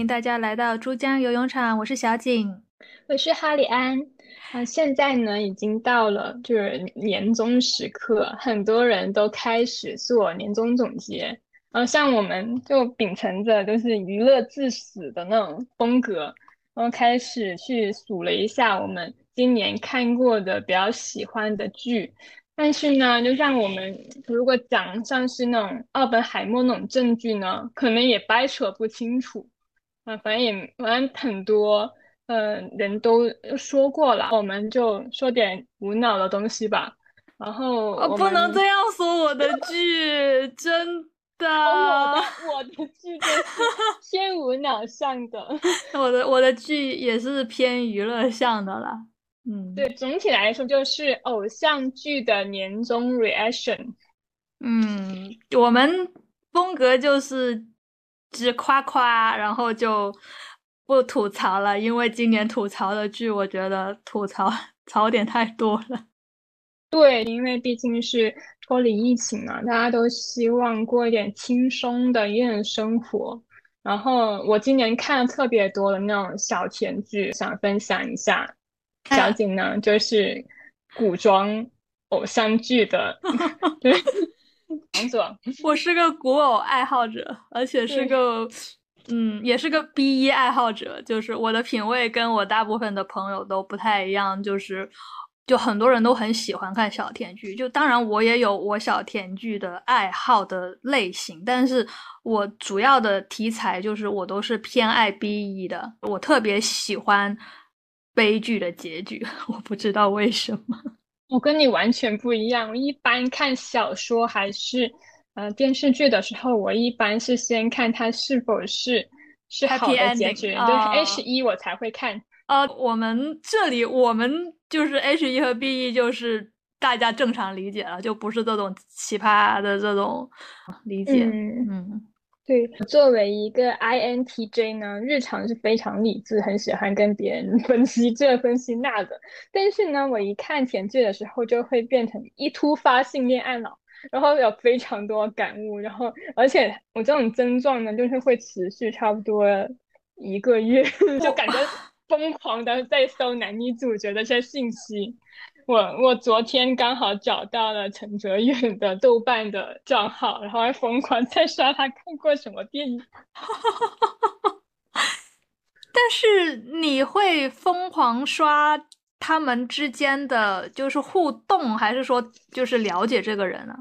欢迎大家来到珠江游泳场，我是小景，我是哈里安。啊，现在呢已经到了就是年终时刻，很多人都开始做年终总结。呃，像我们就秉承着就是娱乐至死的那种风格，然后开始去数了一下我们今年看过的比较喜欢的剧。但是呢，就像我们如果讲像是那种奥本海默那种正剧呢，可能也掰扯不清楚。啊，反正也反正很多，嗯，人都说过了，我们就说点无脑的东西吧。然后不能这样说我的剧，真的，我的我的剧就是偏无脑向的，我的我的剧也是偏娱乐向的啦。嗯，对，总体来说就是偶像剧的年终 reaction。嗯，我们风格就是只夸夸，然后就不吐槽了，因为今年吐槽的剧，我觉得吐槽槽点太多了。对，因为毕竟是脱离疫情嘛，大家都希望过一点轻松的夜生活。然后我今年看了特别多的那种小甜剧，想分享一下。小景呢，就是古装偶像剧的 王总。我是个古偶爱好者，而且是个嗯，也是个 B 一爱好者。就是我的品味跟我大部分的朋友都不太一样。就是就很多人都很喜欢看小甜剧，就当然我也有我小甜剧的爱好的类型，但是我主要的题材就是我都是偏爱 B 一的。我特别喜欢。悲剧的结局，我不知道为什么。我跟你完全不一样。我一般看小说还是呃电视剧的时候，我一般是先看它是否是是好的结局，对 H 一我才会看。呃，我们这里我们就是 H 一和 B 一，就是大家正常理解了，就不是这种奇葩的这种理解。嗯。对，作为一个 INTJ 呢，日常是非常理智，很喜欢跟别人分析这分析那的。但是呢，我一看甜剧的时候，就会变成一突发性恋爱脑，然后有非常多感悟，然后而且我这种症状呢，就是会持续差不多一个月，就感觉疯狂的在搜男女主角的这些信息。我我昨天刚好找到了陈哲远的豆瓣的账号，然后还疯狂在刷他看过什么电影。但是你会疯狂刷他们之间的就是互动，还是说就是了解这个人呢？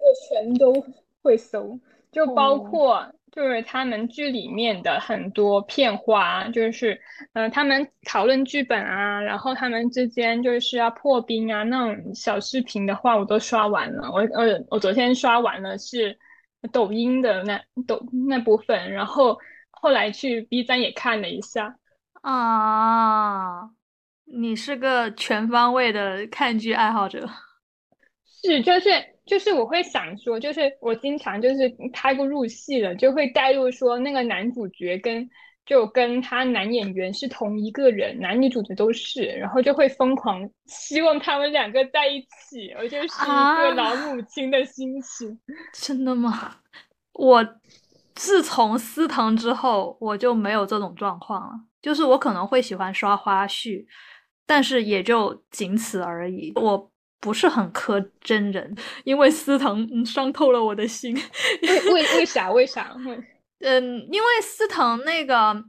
我全都会搜，就包括。就是他们剧里面的很多片花，就是，嗯，他们讨论剧本啊，然后他们之间就是要破冰啊，那种小视频的话，我都刷完了。我，呃，我昨天刷完了是抖音的那抖那部分，然后后来去 B 站也看了一下。啊，你是个全方位的看剧爱好者。是，就是就是我会想说，就是我经常就是太过入戏了，就会带入说那个男主角跟就跟他男演员是同一个人，男女主角都是，然后就会疯狂希望他们两个在一起，我就是一个老母亲的心情。真的吗？我自从司藤之后，我就没有这种状况了，就是我可能会喜欢刷花絮，但是也就仅此而已。我。不是很磕真人，因为司藤伤透了我的心。为为为啥？为啥？嗯，因为司藤那个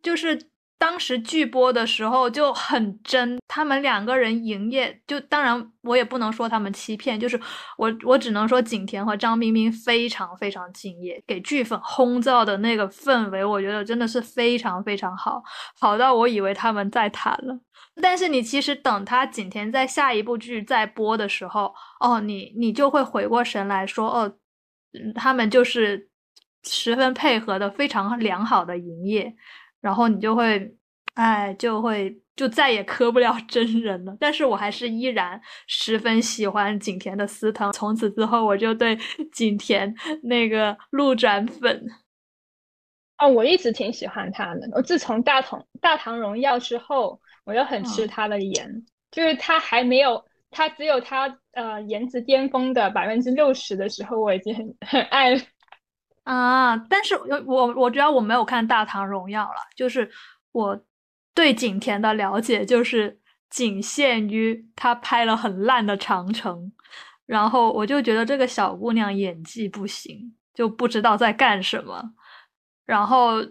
就是当时剧播的时候就很真，他们两个人营业，就当然我也不能说他们欺骗，就是我我只能说景甜和张彬彬非常非常敬业，给剧粉烘造的那个氛围，我觉得真的是非常非常好，好到我以为他们在谈了。但是你其实等他景甜在下一部剧在播的时候，哦，你你就会回过神来说，哦，他们就是十分配合的非常良好的营业，然后你就会，哎，就会就再也磕不了真人了。但是我还是依然十分喜欢景甜的司藤，从此之后我就对景甜那个路转粉。哦，我一直挺喜欢他的，我自从大唐大唐荣耀之后。我就很吃他的颜，就是他还没有，他只有他呃颜值巅峰的百分之六十的时候，我已经很很爱了。啊，但是我我觉得我没有看《大唐荣耀》了，就是我对景甜的了解就是仅限于她拍了很烂的《长城》，然后我就觉得这个小姑娘演技不行，就不知道在干什么。然后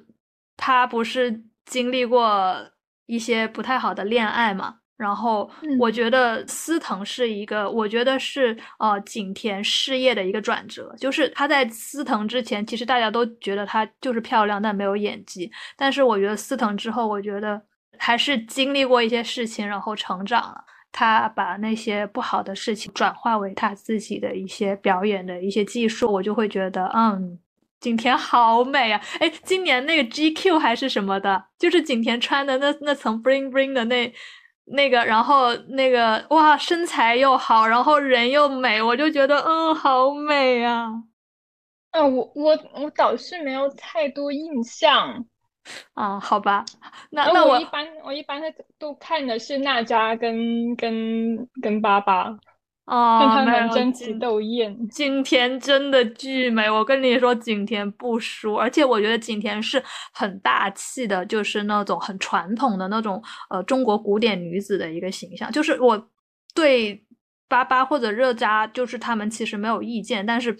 她不是经历过一些不太好的恋爱嘛？然后我觉得司藤是一个，我觉得是呃景甜事业的一个转折，就是她在司藤之前，其实大家都觉得她就是漂亮，但没有演技。但是我觉得司藤之后，我觉得还是经历过一些事情，然后成长了。她把那些不好的事情转化为她自己的一些表演的一些技术，我就会觉得，嗯，景甜好美啊！哎，今年那个 GQ 还是什么的，就是景甜穿的那那层 bling bling 的那。那个，然后那个，哇，身材又好，然后人又美，我就觉得，嗯，好美啊！啊，我我我倒是没有太多印象啊，好吧，那那我一般我一般都看的是娜扎跟跟跟巴巴。哦，他们争奇斗艳，景甜真的巨美。我跟你说，景甜不输，而且我觉得景甜是很大气的，就是那种很传统的那种呃中国古典女子的一个形象。就是我对巴巴或者热扎，就是他们其实没有意见，但是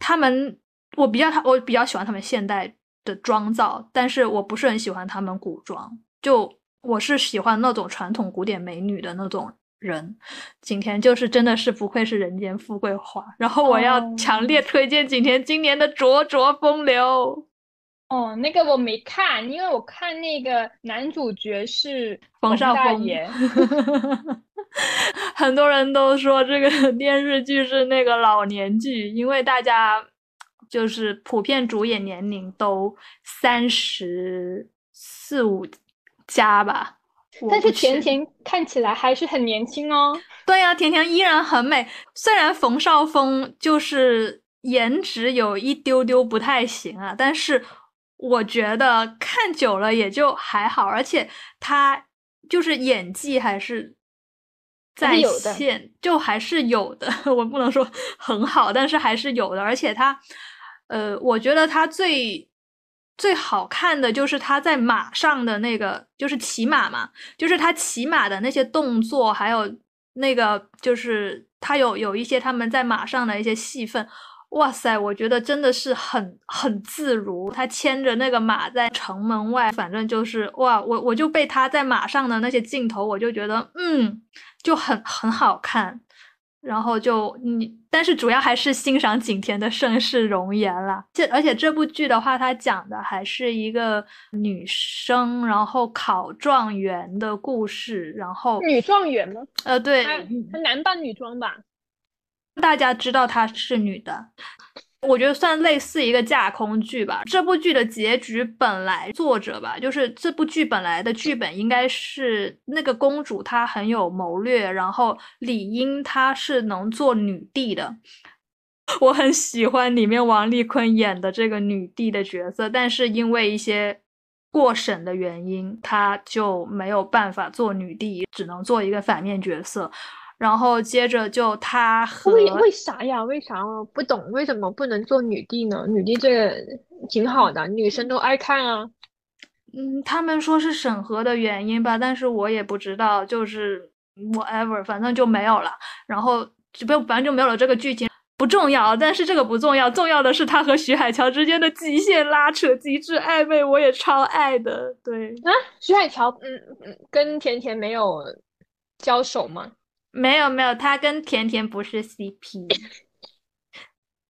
他们我比较他我比较喜欢他们现代的妆造，但是我不是很喜欢他们古装。就我是喜欢那种传统古典美女的那种。人，景甜就是真的是不愧是人间富贵花。然后我要强烈推荐景甜今年的《灼灼风流》。哦，那个我没看，因为我看那个男主角是冯绍峰。很多人都说这个 电视剧是那个老年剧，因为大家就是普遍主演年龄都三十四五加吧。但是甜甜看起来还是很年轻哦。对呀，甜甜依然很美。虽然冯绍峰就是颜值有一丢丢不太行啊，但是我觉得看久了也就还好。而且他就是演技还是在线，就还是有的。我不能说很好，但是还是有的。而且他，呃，我觉得他最。最好看的就是他在马上的那个，就是骑马嘛，就是他骑马的那些动作，还有那个就是他有有一些他们在马上的一些戏份，哇塞，我觉得真的是很很自如。他牵着那个马在城门外，反正就是哇，我我就被他在马上的那些镜头，我就觉得嗯，就很很好看。然后就你，但是主要还是欣赏景甜的盛世容颜啦。这而且这部剧的话，它讲的还是一个女生然后考状元的故事。然后女状元吗？呃，对，她男扮女装吧？大家知道她是女的。我觉得算类似一个架空剧吧。这部剧的结局本来作者吧，就是这部剧本来的剧本应该是那个公主她很有谋略，然后理应她是能做女帝的。我很喜欢里面王丽坤演的这个女帝的角色，但是因为一些过审的原因，她就没有办法做女帝，只能做一个反面角色。然后接着就他和为为啥呀？为啥我不懂？为什么不能做女帝呢？女帝这个挺好的，女生都爱看啊。嗯，他们说是审核的原因吧，但是我也不知道，就是 whatever，反正就没有了。然后就不反正就没有了这个剧情，不重要。但是这个不重要，重要的是他和徐海乔之间的极限拉扯、极致暧昧，我也超爱的。对啊，徐海乔，嗯嗯，跟甜甜没有交手吗？没有没有，他跟甜甜不是 CP，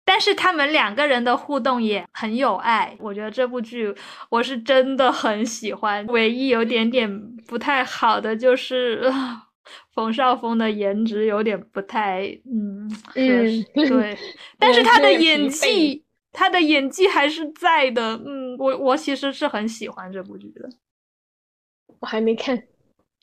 但是他们两个人的互动也很有爱。我觉得这部剧我是真的很喜欢，唯一有点点不太好的就是 冯绍峰的颜值有点不太，嗯嗯 对，但是他的演技，他的演技还是在的。嗯，我我其实是很喜欢这部剧的，我还没看。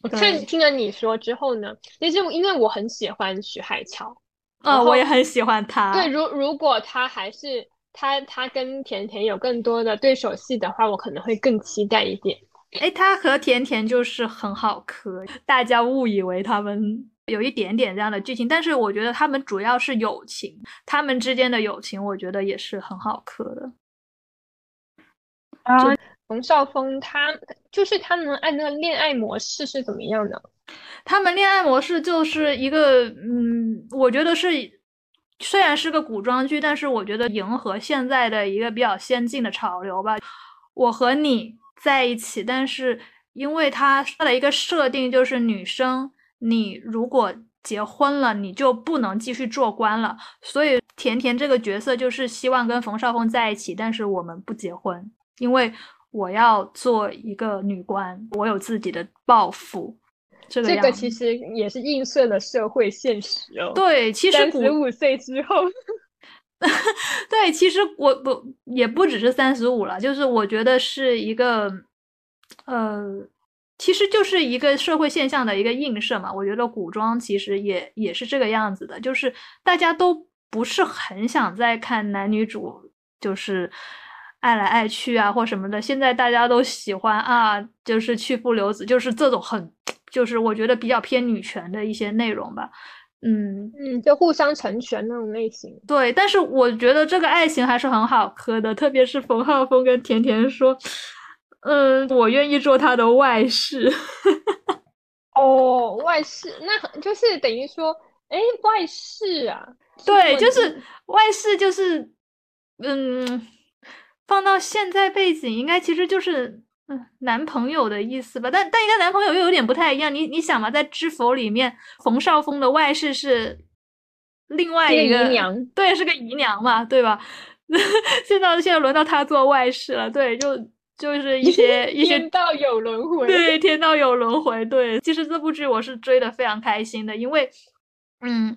我看听了你说之后呢，其实因为我很喜欢徐海乔，嗯，我也很喜欢他。对，如如果他还是他他跟甜甜有更多的对手戏的话，我可能会更期待一点。哎，他和甜甜就是很好磕，大家误以为他们有一点点这样的剧情，但是我觉得他们主要是友情，他们之间的友情，我觉得也是很好磕的。啊，冯绍峰他就是他们按那个恋爱模式是怎么样的？他们恋爱模式就是一个，嗯，我觉得是虽然是个古装剧，但是我觉得迎合现在的一个比较先进的潮流吧。我和你在一起，但是因为他他的一个设定就是女生，你如果结婚了，你就不能继续做官了。所以甜甜这个角色就是希望跟冯绍峰在一起，但是我们不结婚，因为我要做一个女官，我有自己的抱负。这个其实也是映射了社会现实哦。对，其实三十五岁之后，对，其实我不也不只是三十五了，就是我觉得是一个，呃，其实就是一个社会现象的一个映射嘛。我觉得古装其实也也是这个样子的，就是大家都不是很想再看男女主就是爱来爱去啊或什么的，现在大家都喜欢啊，就是去父留子，就是这种很。就是我觉得比较偏女权的一些内容吧，嗯嗯，就互相成全那种类型。对，但是我觉得这个爱情还是很好磕的，特别是冯浩峰跟甜甜说，嗯，我愿意做他的外室。哦，外室，那就是等于说，哎，外室啊？对，就是外室，就是嗯，放到现在背景，应该其实就是嗯。男朋友的意思吧，但但应该男朋友又有点不太一样。你你想嘛，在《知否》里面，冯绍峰的外室是另外一个姨娘，对，是个姨娘嘛，对吧？现在现在轮到他做外室了，对，就就是一些一些天道有轮回，对，天道有轮回，对。其实这部剧我是追的非常开心的，因为，嗯，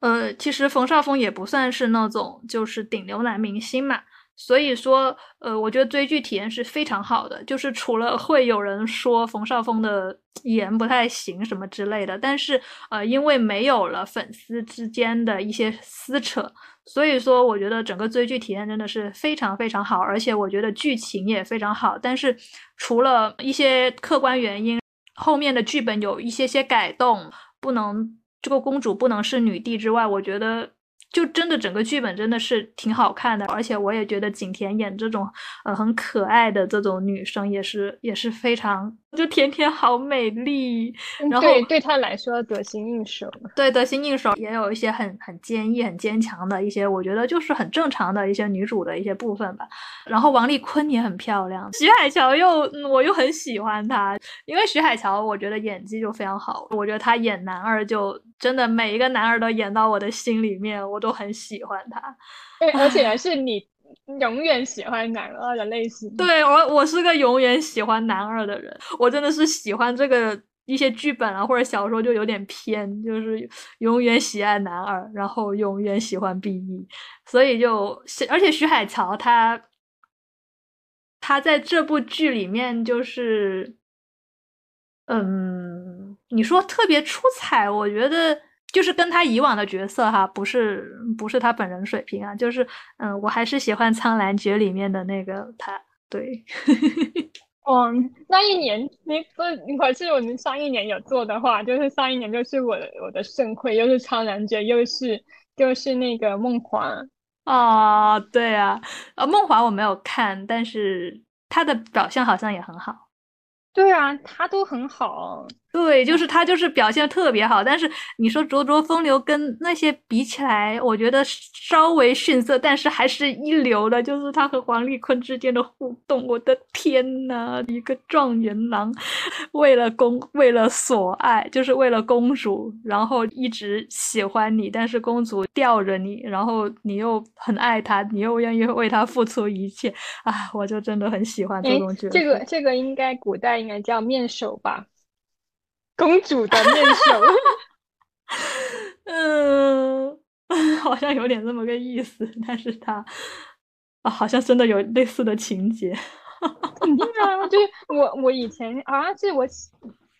呃，其实冯绍峰也不算是那种就是顶流男明星嘛。所以说，呃，我觉得追剧体验是非常好的。就是除了会有人说冯绍峰的颜不太行什么之类的，但是呃，因为没有了粉丝之间的一些撕扯，所以说我觉得整个追剧体验真的是非常非常好。而且我觉得剧情也非常好。但是除了一些客观原因，后面的剧本有一些些改动，不能这个公主不能是女帝之外，我觉得。就真的整个剧本真的是挺好看的，而且我也觉得景甜演这种呃很可爱的这种女生也是也是非常，就甜甜好美丽，然后对对她来说得心应手，对得心应手，也有一些很很坚毅很坚强的一些，我觉得就是很正常的一些女主的一些部分吧。然后王丽坤也很漂亮，徐海乔又我又很喜欢她，因为徐海乔我觉得演技就非常好，我觉得她演男二就。真的每一个男二都演到我的心里面，我都很喜欢他。对，而且还是你永远喜欢男二的类型。对我，我是个永远喜欢男二的人。我真的是喜欢这个一些剧本啊或者小说就有点偏，就是永远喜爱男二，然后永远喜欢 B E。所以就，而且徐海乔他他在这部剧里面就是。嗯，你说特别出彩，我觉得就是跟他以往的角色哈，不是不是他本人水平啊，就是嗯，我还是喜欢《苍兰诀》里面的那个他，对。哦，那一年你不，可是我们上一年有做的话，就是上一年就是我的我的盛会，又是《苍兰诀》，又是又是那个梦华哦，对啊，呃，梦华我没有看，但是他的表现好像也很好。对啊，他都很好。对，就是他，就是表现特别好。但是你说灼灼风流跟那些比起来，我觉得稍微逊色，但是还是一流的。就是他和黄立坤之间的互动，我的天呐，一个状元郎 为了公，为了所爱，就是为了公主，然后一直喜欢你，但是公主吊着你，然后你又很爱他，你又愿意为他付出一切啊！我就真的很喜欢这种角色。这个这个应该古代应该叫面首吧。公主的面首，嗯，好像有点这么个意思，但是他啊，好像真的有类似的情节。肯定啊，就是我我以前好像是我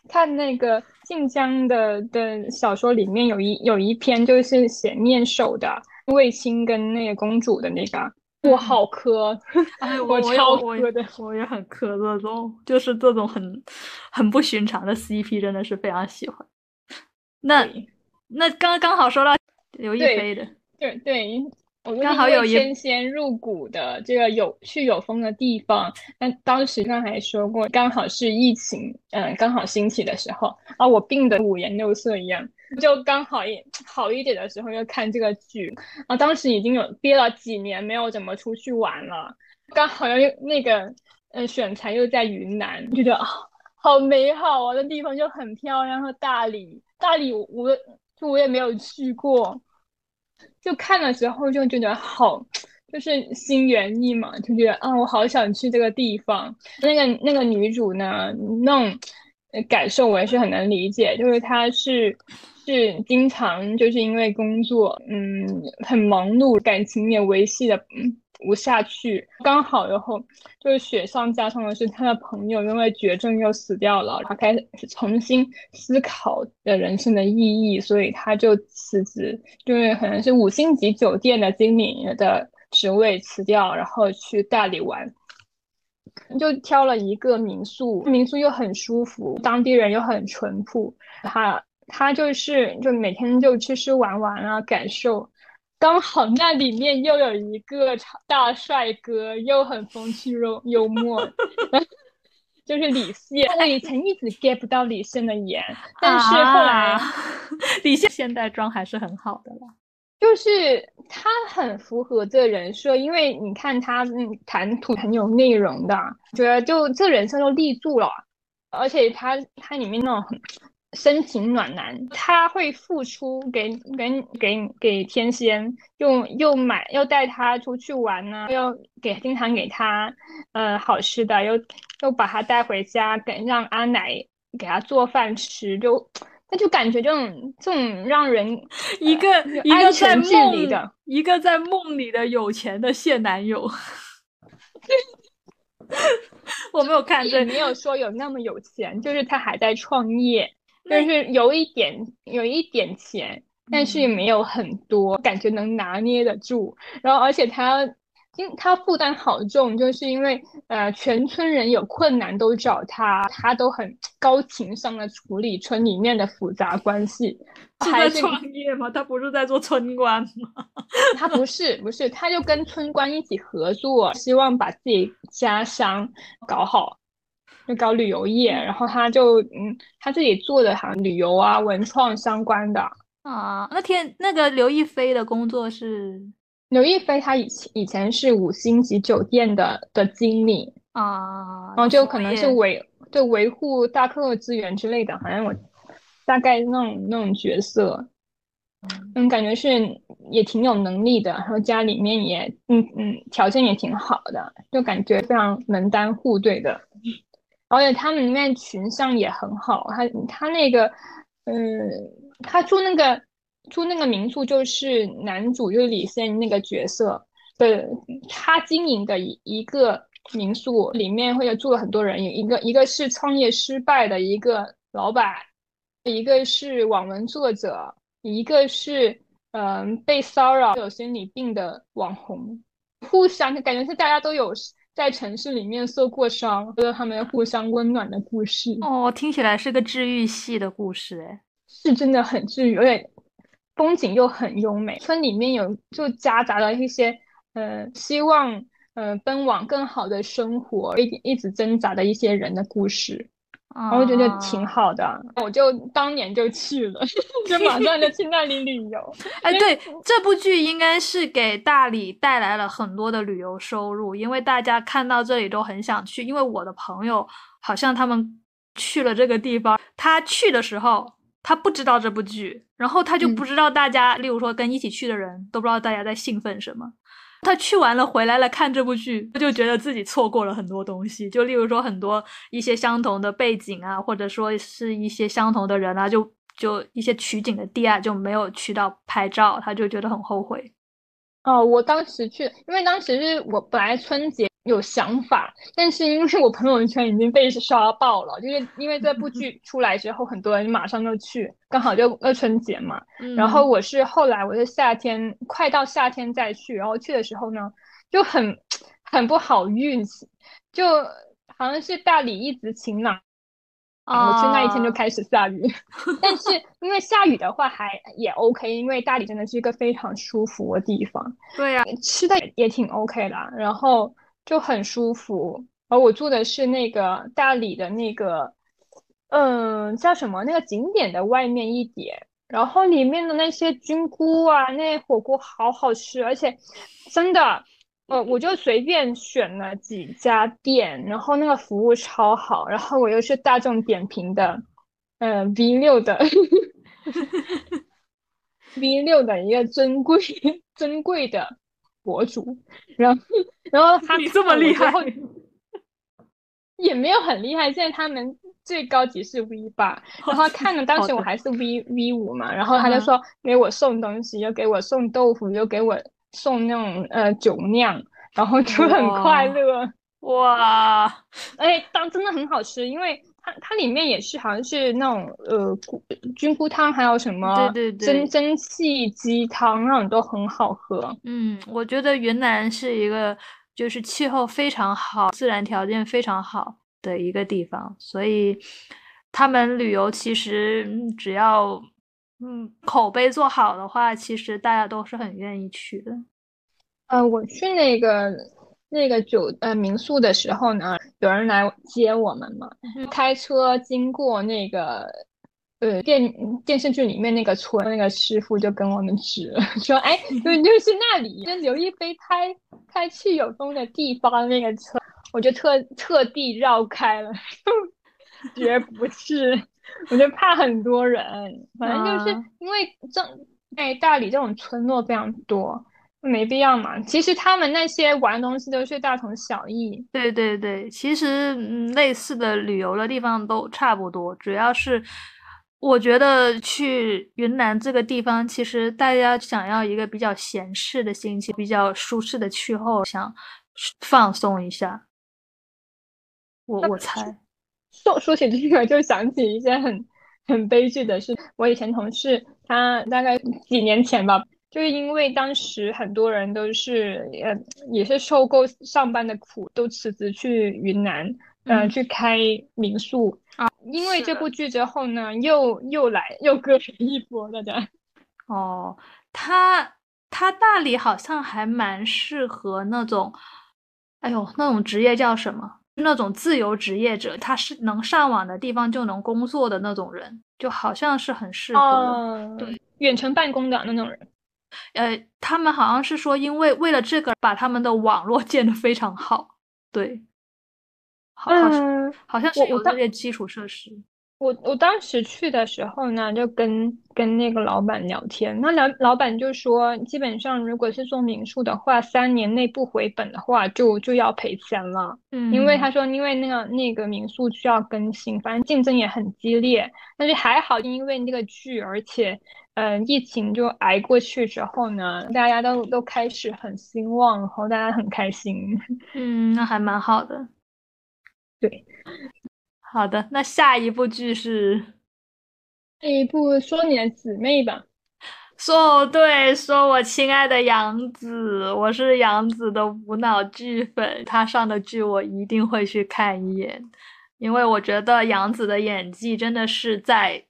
看那个晋江的的小说里面有一有一篇就是写面首的卫青跟那个公主的那个。我好磕，哎，我超磕的，我也很磕这种，就是这种很很不寻常的 CP，真的是非常喜欢。那那刚刚好说到刘亦菲的，对对，我刚好有一天仙入骨的这个有去有风的地方。那当时刚才说过，刚好是疫情，嗯，刚好兴起的时候啊，我病的五颜六色一样，就刚好一 好一点的时候又看这个剧啊。当时已经有憋了几年没有怎么出去玩了，刚好又那个嗯选材又在云南，就觉得啊。好美好啊！那地方就很漂亮，和大理，大理我就我也没有去过，就看的时候就觉得好，就是心猿意马，就觉得啊，我好想去这个地方。那个那个女主呢，那种感受我也是很能理解，就是她是是经常就是因为工作，嗯，很忙碌，感情也维系的，嗯。不下去，刚好然后就是雪上加霜的是，他的朋友因为绝症又死掉了，他开始重新思考的人生的意义，所以他就辞职，就是可能是五星级酒店的经理的职位辞掉，然后去大理玩，就挑了一个民宿，民宿又很舒服，当地人又很淳朴，他他就是就每天就吃吃玩玩啊，感受。刚好那里面又有一个大帅哥，又很风趣幽幽默，就是李现。我以前一直 get 不到李现的颜，但是后来 李现现代装还是很好的了。就是他很符合这人设，因为你看他嗯谈吐很有内容的，觉得就这人设都立住了，而且他他里面那种很。深情暖男，他会付出给给给给天仙，又又买又带他出去玩呢，又给经常给他呃好吃的，又又把他带回家，给让阿奶给他做饭吃，就那就感觉这种这种让人一个一个在梦里的，一个在梦里的有钱的现男友。我没有看，也没有说有那么有钱，就是他还在创业。就是有一点有一点钱，但是也没有很多，感觉能拿捏得住。然后，而且他，因他负担好重，就是因为呃，全村人有困难都找他，他都很高情商的处理村里面的复杂关系。是在创业吗？他不是在做村官吗？他不是，不是，他就跟村官一起合作，希望把自己家乡搞好。就搞旅游业，然后他就嗯，他自己做的好像旅游啊、文创相关的啊。那天那个刘亦菲的工作是刘亦菲，她以前以前是五星级酒店的的经理啊，然后就可能是维就维护大客资源之类的，好像我大概那种那种角色，嗯，感觉是也挺有能力的，然后家里面也嗯嗯条件也挺好的，就感觉非常门当户对的。而且他们里面群像也很好，他他那个，嗯，他住那个住那个民宿就是男主就是李现那个角色的，他经营的一一个民宿里面会有住了很多人，一个一个是创业失败的一个老板，一个是网文作者，一个是嗯被骚扰有心理病的网红，互相感觉是大家都有。在城市里面受过伤，觉得他们互相温暖的故事哦，听起来是个治愈系的故事，哎，是真的很治愈，而且风景又很优美。村里面有就夹杂了一些，呃，希望呃奔往更好的生活，一一直挣扎的一些人的故事。我觉得挺好的，我就当年就去了，就马上就去那里旅游。哎，对，这部剧应该是给大理带来了很多的旅游收入，因为大家看到这里都很想去。因为我的朋友好像他们去了这个地方，他去的时候他不知道这部剧，然后他就不知道大家，例如说跟一起去的人都不知道大家在兴奋什么。他去完了回来了看这部剧，他就觉得自己错过了很多东西，就例如说很多一些相同的背景啊，或者说是一些相同的人啊，就就一些取景的地啊，就没有去到拍照，他就觉得很后悔。哦，我当时去，因为当时是我本来春节有想法，但是因为我朋友圈已经被刷爆了，就是因为这部剧出来之后，很多人马上就去，刚好就二春节嘛。然后我是后来我是夏天快到夏天再去，然后去的时候呢，就很很不好运气，就好像是大理一直晴朗。我去那一天就开始下雨，但是 因为下雨的话还也 OK，因为大理真的是一个非常舒服的地方。对呀，吃的也挺 OK 的，然后就很舒服。而我住的是那个大理的那个，嗯，叫什么那个景点的外面一点，然后里面的那些菌菇啊，那火锅好好吃，而且真的。呃，我就随便选了几家店，然后那个服务超好，然后我又是大众点评的，呃，V 六的，V 六的一个尊贵 尊贵的博主，然后然后他这么厉害，也没有很厉害，现在他们最高级是 V 八，然后看了当时我还是 V V 五嘛，然后他就说给我送东西，又给我送豆腐，又给我。送那种呃酒酿，然后就很快乐哇！哎，当真的很好吃，因为它它里面也是好像是那种呃菌菇汤，还有什么对对对蒸蒸汽鸡汤那种都很好喝。嗯，我觉得云南是一个就是气候非常好、自然条件非常好的一个地方，所以他们旅游其实只要。嗯，口碑做好的话，其实大家都是很愿意去的。呃，我去那个那个酒呃民宿的时候呢，有人来接我们嘛，开车经过那个呃电电视剧里面那个村，那个师傅就跟我们指 说，哎，就就是那里，就刘亦菲拍拍去有风的地方那个车，我就特特地绕开了，绝不是。我就怕很多人，反正就是因为这哎大理这种村落非常多，没必要嘛。其实他们那些玩东西都是大同小异。对对对，其实类似的旅游的地方都差不多，主要是我觉得去云南这个地方，其实大家想要一个比较闲适的心情，比较舒适的气候，想放松一下。我我猜。说说起这个，就想起一些很很悲剧的事。我以前同事，他大概几年前吧，就是因为当时很多人都是呃，也是受够上班的苦，都辞职去云南，嗯，去开民宿啊。因为这部剧之后呢，又又来又割了一波，大家。哦，他他大理好像还蛮适合那种，哎呦，那种职业叫什么？那种自由职业者，他是能上网的地方就能工作的那种人，就好像是很适合对远程办公的那种人。呃，他们好像是说，因为为了这个，把他们的网络建得非常好。对，好像好像是有这些基础设施。我我当时去的时候呢，就跟跟那个老板聊天，那老老板就说，基本上如果是做民宿的话，三年内不回本的话，就就要赔钱了。嗯，因为他说，因为那个那个民宿需要更新，反正竞争也很激烈。但是还好，因为那个剧，而且嗯，疫情就挨过去之后呢，大家都都开始很兴旺，然后大家很开心。嗯，那还蛮好的。对。好的，那下一部剧是下一部说你的姊妹吧。说对，说我亲爱的杨紫，我是杨紫的无脑剧粉，她上的剧我一定会去看一眼，因为我觉得杨紫的演技真的是在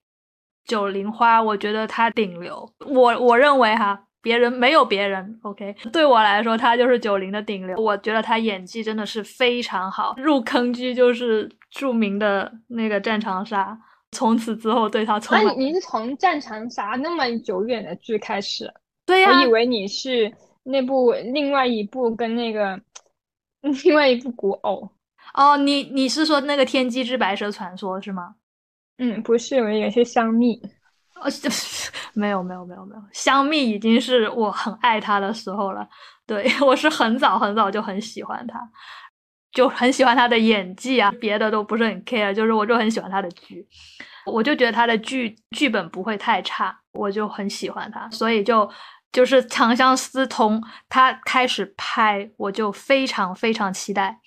九零花，我觉得她顶流。我我认为哈。别人没有别人，OK，对我来说他就是九零的顶流。我觉得他演技真的是非常好，入坑剧就是著名的那个《战长沙》，从此之后对他充满。你是从《战长沙》那么久远的剧开始？对呀，我以为你是那部另外一部跟那个 另外一部古偶。哦，你你是说那个《天机之白蛇传说》是吗？嗯，不是，我以为是香蜜。呃，没有没有没有没有，香蜜已经是我很爱他的时候了。对 我是很早很早就很喜欢他，就很喜欢他的演技啊，别的都不是很 care，就是我就很喜欢他的剧，我就觉得他的剧剧本不会太差，我就很喜欢他，所以就就是《长相思》通他开始拍，我就非常非常期待。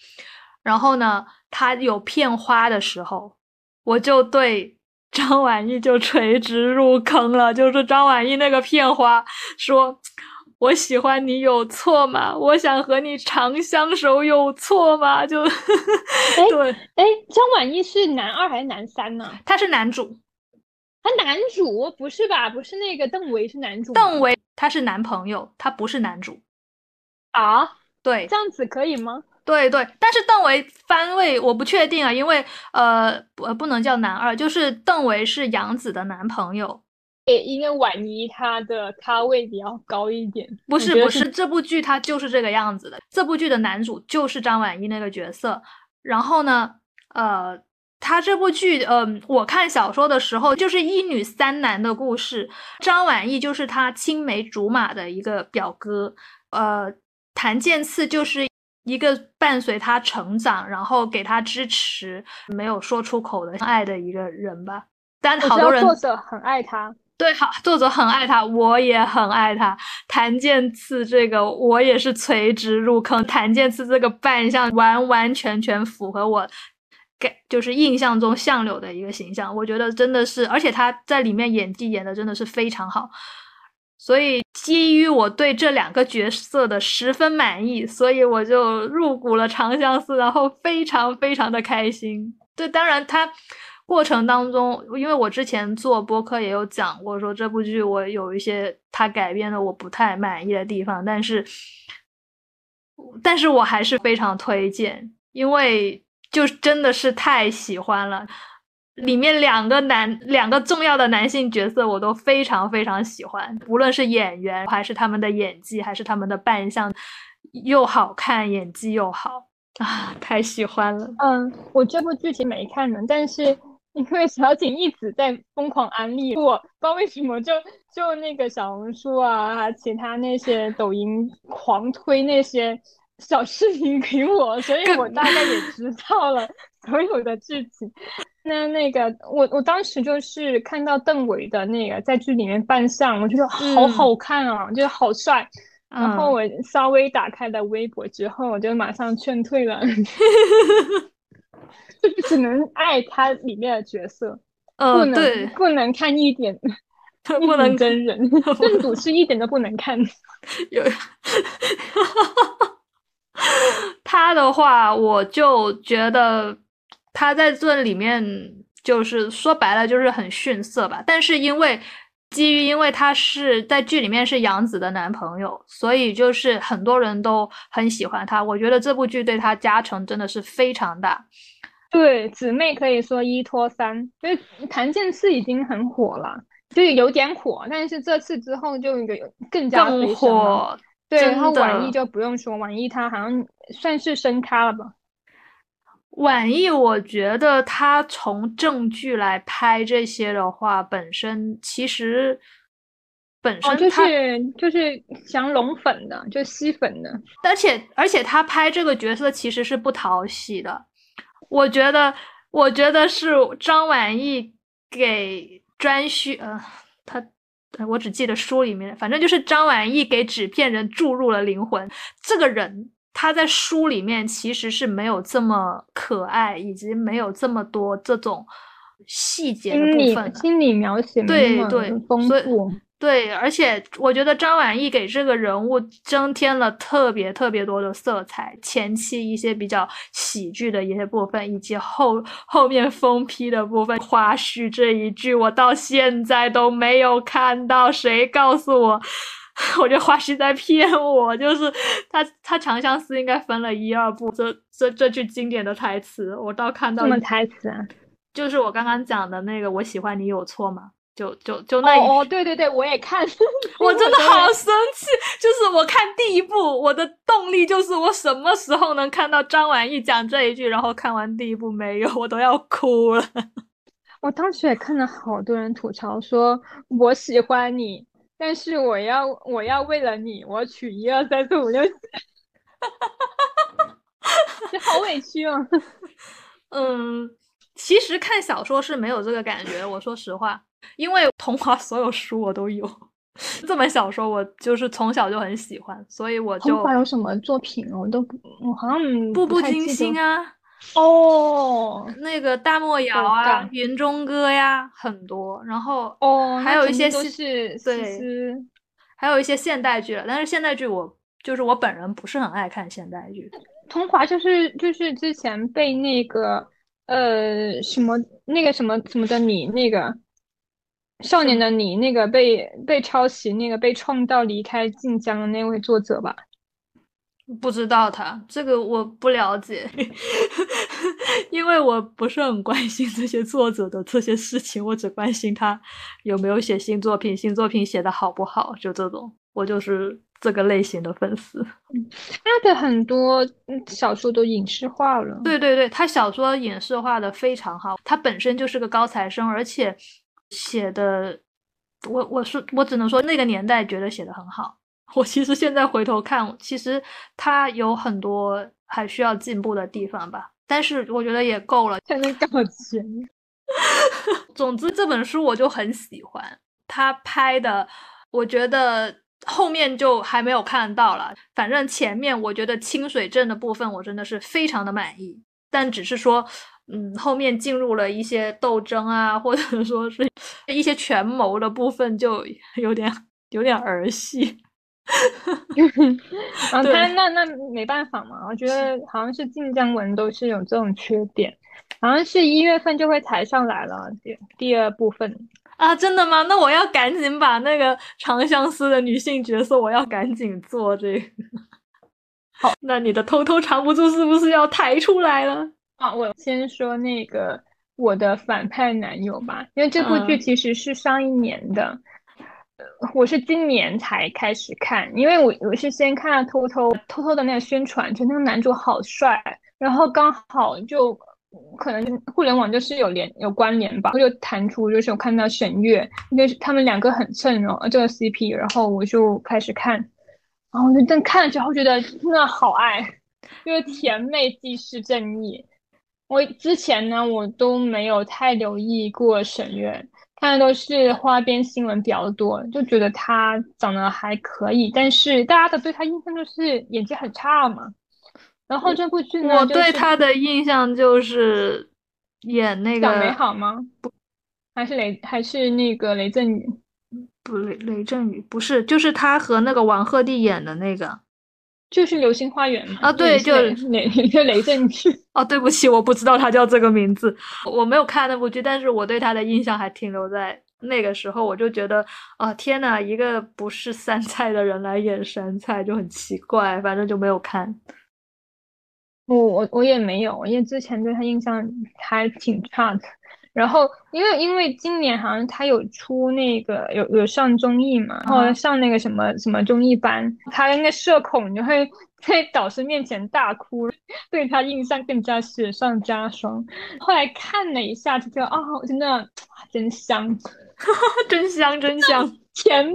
然后呢，他有片花的时候，我就对。张晚意就垂直入坑了，就是张晚意那个片花，说我喜欢你有错吗？我想和你长相守有错吗？就，对，哎，张晚意是男二还是男三呢？他是男主，他男主不是吧？不是那个邓为是男主？邓为他是男朋友，他不是男主啊？对，这样子可以吗？对对，但是邓为番位我不确定啊，因为呃不不能叫男二，就是邓为是杨紫的男朋友。因为婉妮她的咖位比较高一点，不是不是，这部剧它就是这个样子的。这部剧的男主就是张晚意那个角色。然后呢，呃，他这部剧，嗯，我看小说的时候就是一女三男的故事。张晚意就是他青梅竹马的一个表哥，呃，谭健次就是一个伴随他成长，然后给他支持，没有说出口的爱的一个人吧。但好多人作者很爱他。对，好，作者很爱他，我也很爱他。檀健次这个，我也是垂直入坑。檀健次这个扮相，完完全全符合我，给就是印象中相柳的一个形象。我觉得真的是，而且他在里面演技演的真的是非常好。所以基于我对这两个角色的十分满意，所以我就入股了长相思，然后非常非常的开心。对，当然他。过程当中，因为我之前做播客也有讲过，说这部剧我有一些它改编的我不太满意的地方，但是，但是我还是非常推荐，因为就真的是太喜欢了。里面两个男两个重要的男性角色我都非常非常喜欢，无论是演员还是他们的演技，还是他们的扮相，又好看，演技又好啊，太喜欢了。嗯，我这部剧情没看呢，但是。因为小景一直在疯狂安利我，不知道为什么就就那个小红书啊，其他那些抖音狂推那些小视频给我，所以我大概也知道了所有的剧情。那那个我我当时就是看到邓伟的那个在剧里面扮相，我觉得好好看啊，就是好帅。然后我稍微打开了微博之后，我就马上劝退了。就只能爱他里面的角色，不能不能看一点，不能真人正主是一点都不能看。有他的话，我就觉得他在这里面就是说白了就是很逊色吧。但是因为基于因为他是在剧里面是杨紫的男朋友，所以就是很多人都很喜欢他。我觉得这部剧对他加成真的是非常大。对，姊妹可以说一拖三，因为谭健次已经很火了，就有点火，但是这次之后就有更加火。对，然后网易就不用说，网易他好像算是升咖了吧。婉意，我觉得他从正剧来拍这些的话，本身其实本身就是就是想拢粉的，就吸粉的，而且而且他拍这个角色其实是不讨喜的。我觉得，我觉得是张晚意给专需，呃，他，我只记得书里面，反正就是张晚意给纸片人注入了灵魂。这个人他在书里面其实是没有这么可爱，以及没有这么多这种细节的部分，心理描写对对丰富。对，而且我觉得张晚意给这个人物增添了特别特别多的色彩，前期一些比较喜剧的一些部分，以及后后面疯批的部分。花絮这一句，我到现在都没有看到，谁告诉我？我觉得花絮在骗我，就是他他长相思应该分了一二部，这这这句经典的台词，我倒看到什么台词啊？就是我刚刚讲的那个，我喜欢你有错吗？就就就那哦，对对对，我也看，我真的好生气。就是我看第一部，我的动力就是我什么时候能看到张晚意讲这一句，然后看完第一部没有，我都要哭了。我当时也看了好多人吐槽说，我喜欢你，但是我要我要为了你，我取一二三四五六，这好委屈哦。嗯，其实看小说是没有这个感觉，我说实话。因为童话所有书我都有，这本小说我就是从小就很喜欢，所以我就。童话有什么作品我都我好像步步惊心啊，哦，那个大漠谣啊，云中歌呀，很多。然后哦，还有一些是对，还有一些现代剧了，但是现代剧我就是我本人不是很爱看现代剧。桐华就是就是之前被那个呃什么那个什么什么的你那个少年的你那个被被抄袭那个被创造离开晋江的那位作者吧。不知道他这个我不了解，因为我不是很关心这些作者的这些事情，我只关心他有没有写新作品，新作品写的好不好，就这种，我就是这个类型的粉丝。他的很多小说都影视化了，对对对，他小说影视化的非常好，他本身就是个高材生，而且写的，我我说我只能说那个年代觉得写的很好。我其实现在回头看，其实他有很多还需要进步的地方吧，但是我觉得也够了，才能搞钱。总之这本书我就很喜欢，他拍的，我觉得后面就还没有看到了。反正前面我觉得清水镇的部分我真的是非常的满意，但只是说，嗯，后面进入了一些斗争啊，或者说是一些权谋的部分，就有点有点儿戏。然 后他那那没办法嘛，我觉得好像是晋江文都是有这种缺点，好像是一月份就会抬上来了第第二部分啊，真的吗？那我要赶紧把那个长相思的女性角色，我要赶紧做这个。好，那你的偷偷藏不住是不是要抬出来了？啊，我先说那个我的反派男友吧，因为这部剧其实是上一年的。我是今年才开始看，因为我我是先看了偷偷偷偷的那个宣传，就那个男主好帅，然后刚好就可能互联网就是有连有关联吧，我就弹出就是我看到沈月，因为他们两个很衬哦，这个 CP，然后我就开始看，然后就真看了之后觉得真的好爱，因为甜妹既是正义，我之前呢我都没有太留意过沈月。看的都是花边新闻比较多，就觉得他长得还可以，但是大家的对他印象就是演技很差嘛。然后这部剧呢，我对他的印象就是演那个小美好吗？不，还是雷还是那个雷震宇？不雷雷震宇不是，就是他和那个王鹤棣演的那个。就是《流星花园》嘛啊，对，就雷就雷震宇。哦，对不起，我不知道他叫这个名字，我没有看那部剧，但是我对他的印象还停留在那个时候，我就觉得啊，天呐，一个不是杉菜的人来演杉菜就很奇怪，反正就没有看。我我我也没有，因为之前对他印象还挺差的。然后，因为因为今年好像他有出那个有有上综艺嘛，然后上那个什么什么综艺班，他那个社恐就会在导师面前大哭，对他印象更加雪上加霜。后来看了一下，就觉得啊，真的 真香，真香真 香，甜蜜，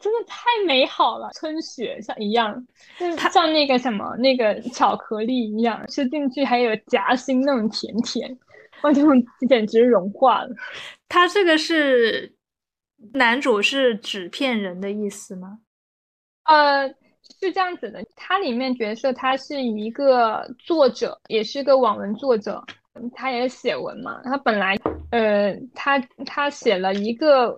真的太美好了，春雪像一样，就是像那个什么那个巧克力一样，吃进去还有夹心那种甜甜。完全 简直融化了。他这个是男主是纸片人的意思吗？呃，是这样子的。他里面角色他是一个作者，也是个网文作者，他也写文嘛。他本来呃，他他写了一个，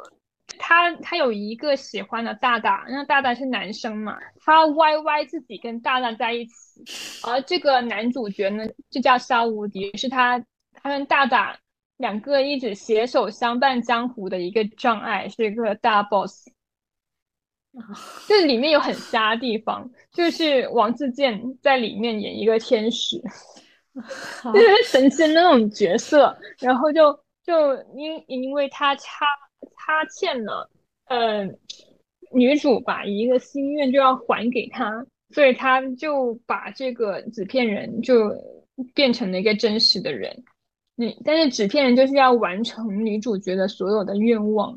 他他有一个喜欢的大大，那大大是男生嘛，他歪歪自己跟大大在一起，而这个男主角呢就叫萧无敌，是他。他们大大两个一直携手相伴江湖的一个障碍是一个大 boss，这里面有很瞎的地方，就是王自健在里面演一个天使，就是神仙那种角色，然后就就因因为他差差欠了，嗯，女主把一个心愿就要还给他，所以他就把这个纸片人就变成了一个真实的人。你但是纸片人就是要完成女主角的所有的愿望，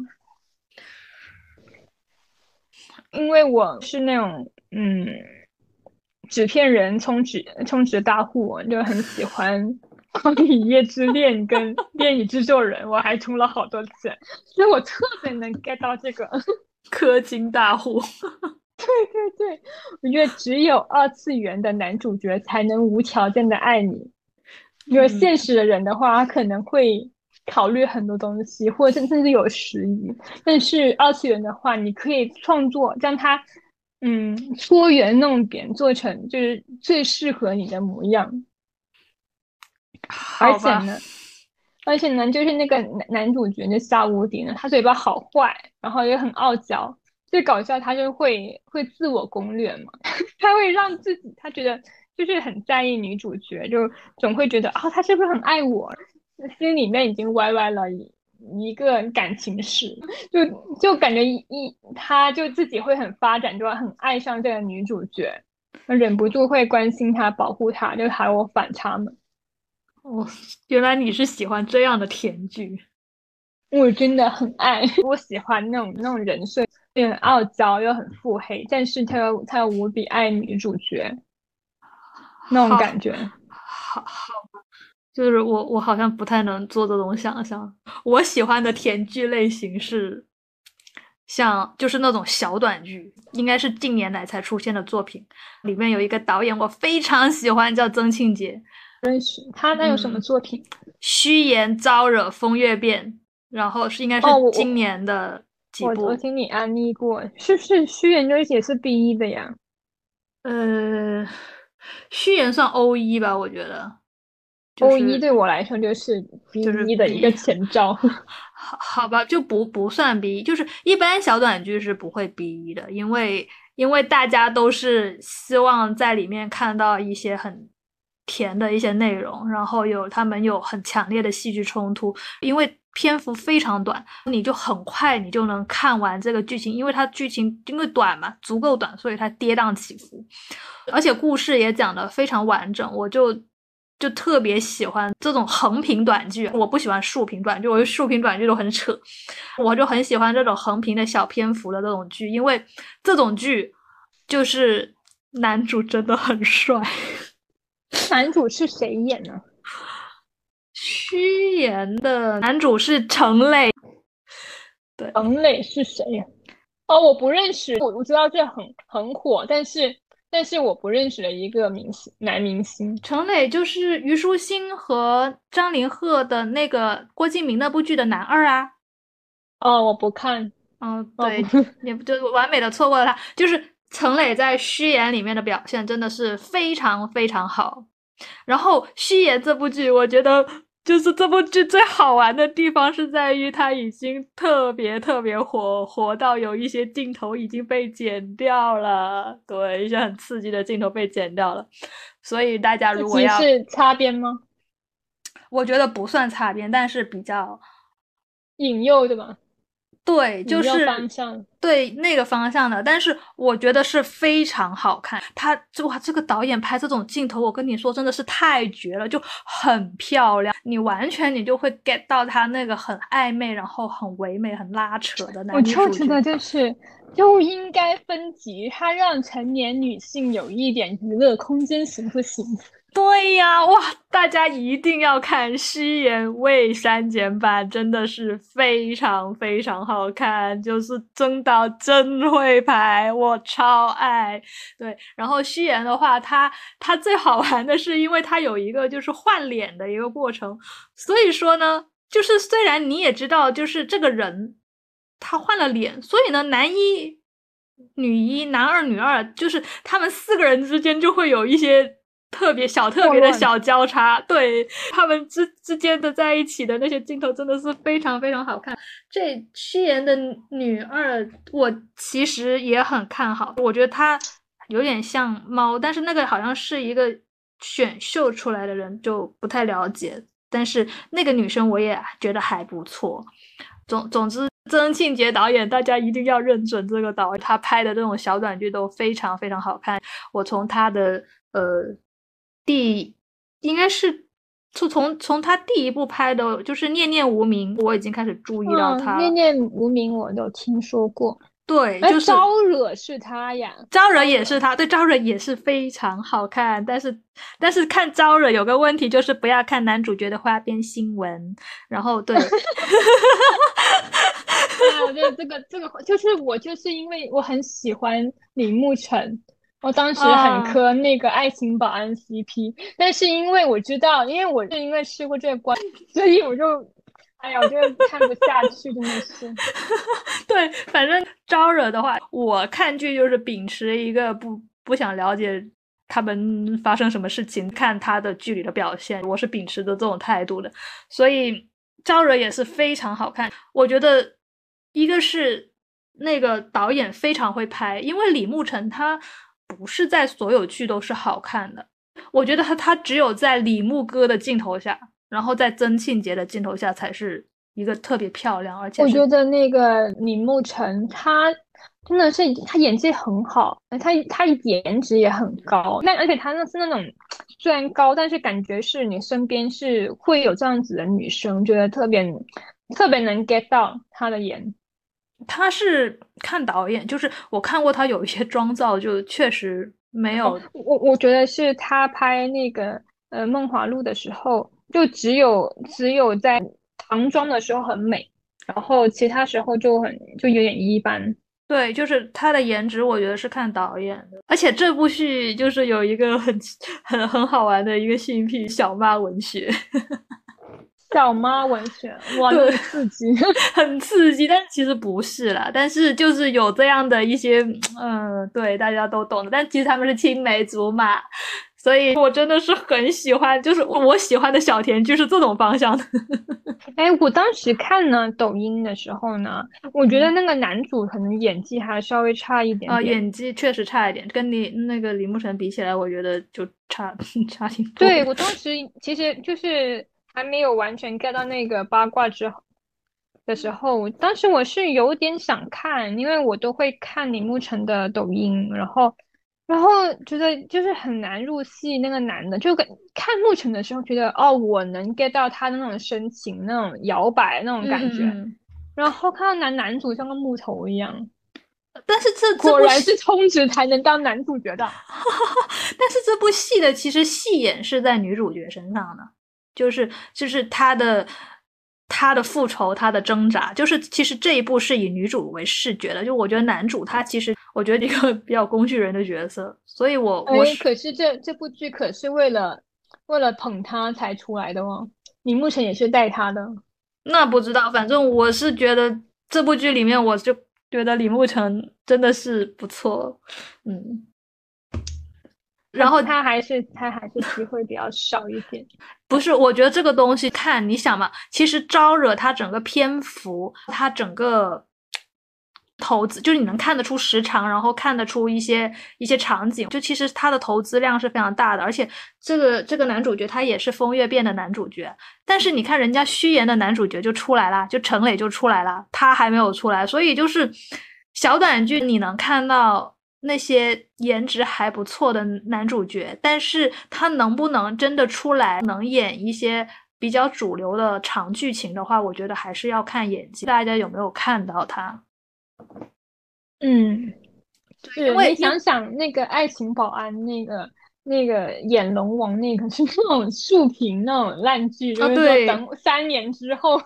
因为我是那种嗯，纸片人充值充值大户，就很喜欢《光与夜之恋》跟《恋与制作人》，我还充了好多次，所以我特别能 get 到这个 氪金大户。对对对，我觉得只有二次元的男主角才能无条件的爱你。因为现实的人的话，他可能会考虑很多东西，或者甚至有时宜。但是二次元的话，你可以创作将它，嗯，搓圆弄扁，做成就是最适合你的模样。而且呢，而且呢，就是那个男男主角那夏无敌呢，他嘴巴好坏，然后也很傲娇。最搞笑，他就会会自我攻略嘛，他会让自己，他觉得就是很在意女主角，就总会觉得啊，他是不是很爱我？心里面已经歪歪了一一个感情史，就就感觉一他就自己会很发展，就很爱上这个女主角，忍不住会关心她、保护她，就还有反差萌。哦，原来你是喜欢这样的甜剧，我真的很爱，我喜欢那种那种人设。又很傲娇又很腹黑，但是他又他又无比爱女主角，那种感觉，好好，就是我我好像不太能做这种想象。我喜欢的甜剧类型是，像就是那种小短剧，应该是近年来才出现的作品。里面有一个导演我非常喜欢，叫曾庆杰，认识他。那有什么作品？虚言招惹风月变，然后是应该是今年的。我我听你安利过，是不是虚言就也是 B 一的呀？呃，虚言算 O 一吧，我觉得。O 一对我来说就是 B 一的一个前兆。好好吧，就不不算 B 一，就是一般小短剧是不会 B 一的，因为因为大家都是希望在里面看到一些很甜的一些内容，然后有他们有很强烈的戏剧冲突，因为。篇幅非常短，你就很快你就能看完这个剧情，因为它剧情因为短嘛，足够短，所以它跌宕起伏，而且故事也讲得非常完整。我就就特别喜欢这种横屏短剧，我不喜欢竖屏短剧，我觉得竖屏短剧都很扯，我就很喜欢这种横屏的小篇幅的这种剧，因为这种剧就是男主真的很帅。男主是谁演呢？虚言的男主是程磊，对，程磊是谁呀？哦，我不认识，我我知道这很很火，但是但是我不认识的一个明星男明星。程磊就是虞书欣和张凌赫的那个郭敬明那部剧的男二啊。哦，我不看。嗯，对，也不就完美的错过了他。就是程磊在虚言里面的表现真的是非常非常好。然后虚言这部剧，我觉得。就是这部剧最好玩的地方是在于，它已经特别特别火，火到有一些镜头已经被剪掉了。对，一些很刺激的镜头被剪掉了。所以大家如果要是擦边吗？我觉得不算擦边，但是比较引诱，对吧？对，就是方向对那个方向的，但是我觉得是非常好看。他哇，这个导演拍这种镜头，我跟你说真的是太绝了，就很漂亮。你完全你就会 get 到他那个很暧昧，然后很唯美、很拉扯的男我就觉得就是就应该分级，他让成年女性有一点娱乐空间，行不行？对呀，哇！大家一定要看《夕颜未删减版》，真的是非常非常好看，就是曾导真会拍，我超爱。对，然后夕颜的话，他他最好玩的是，因为他有一个就是换脸的一个过程，所以说呢，就是虽然你也知道，就是这个人他换了脸，所以呢，男一、女一、男二、女二，就是他们四个人之间就会有一些。特别小、特别的小交叉，对他们之之间的在一起的那些镜头真的是非常非常好看。这屈原的女二，我其实也很看好，我觉得她有点像猫，但是那个好像是一个选秀出来的人，就不太了解。但是那个女生我也觉得还不错。总总之，曾庆杰导演，大家一定要认准这个导演，他拍的这种小短剧都非常非常好看。我从他的呃。第应该是从从从他第一部拍的，就是《念念无名》，我已经开始注意到他。念念无名，我都听说过。对，就是招惹是他呀，招惹也是他。对，招惹也是非常好看，但是但是看招惹有个问题，就是不要看男主角的花边新闻。然后对，对我觉得这个这个就是我就是因为我很喜欢李牧尘。我当时很磕那个爱情保安 CP，但是因为我知道，因为我是因为吃过这个关，所以我就哎呀，我觉得看不下去，真的是。对，反正招惹的话，我看剧就是秉持一个不不想了解他们发生什么事情，看他的剧里的表现，我是秉持的这种态度的。所以招惹也是非常好看。我觉得一个是那个导演非常会拍，因为李牧晨他不是在所有剧都是好看的，我觉得他他只有在李牧歌的镜头下。然后在曾庆杰的镜头下，才是一个特别漂亮，而且我觉得那个李牧辰，他真的是他演技很好，他他颜值也很高，那而且他那是那种虽然高，但是感觉是你身边是会有这样子的女生，觉得特别特别能 get 到他的颜。他是看导演，就是我看过他有一些妆造，就确实没有。我我觉得是他拍那个呃《梦华录》的时候。就只有只有在唐装的时候很美，然后其他时候就很就有点一般。对，就是他的颜值，我觉得是看导演的。而且这部剧就是有一个很 很很好玩的一个性癖，小妈文学。小妈文学，哇，刺激，很刺激。但其实不是啦，但是就是有这样的一些，嗯，对，大家都懂的。但其实他们是青梅竹马。所以我真的是很喜欢，就是我喜欢的小甜剧是这种方向的。哎，我当时看呢抖音的时候呢，我觉得那个男主可能演技还稍微差一点。啊，演技确实差一点，跟你那个李牧晨比起来，我觉得就差 差挺多。对我当时其实就是还没有完全 get 到那个八卦之后的时候，当时我是有点想看，因为我都会看李沐晨的抖音，然后。然后觉得就是很难入戏，那个男的就跟看沐晨的时候觉得哦，我能 get 到他的那种深情、那种摇摆那种感觉。然后看到男男主像个木头一样，但是这果然是充值才能当男主角的。但是这部戏的其实戏演是在女主角身上的，就是就是他的。他的复仇，他的挣扎，就是其实这一部是以女主为视觉的。就我觉得男主他其实，我觉得一个 比较工具人的角色。所以我我可是这这部剧可是为了为了捧他才出来的哦。李牧晨也是带他的，那不知道。反正我是觉得这部剧里面，我就觉得李牧晨真的是不错，嗯。然后他还是他还是机会比较少一点，不是？我觉得这个东西看你想嘛，其实招惹他整个篇幅，他整个投资就是你能看得出时长，然后看得出一些一些场景，就其实他的投资量是非常大的。而且这个这个男主角他也是风月变的男主角，但是你看人家虚言的男主角就出来了，就陈磊就出来了，他还没有出来，所以就是小短剧你能看到。那些颜值还不错的男主角，但是他能不能真的出来能演一些比较主流的长剧情的话，我觉得还是要看演技。大家有没有看到他？嗯，对因为想想那个爱情保安，那个那个演龙王那个 是那种竖屏那种烂剧，就是说等三年之后。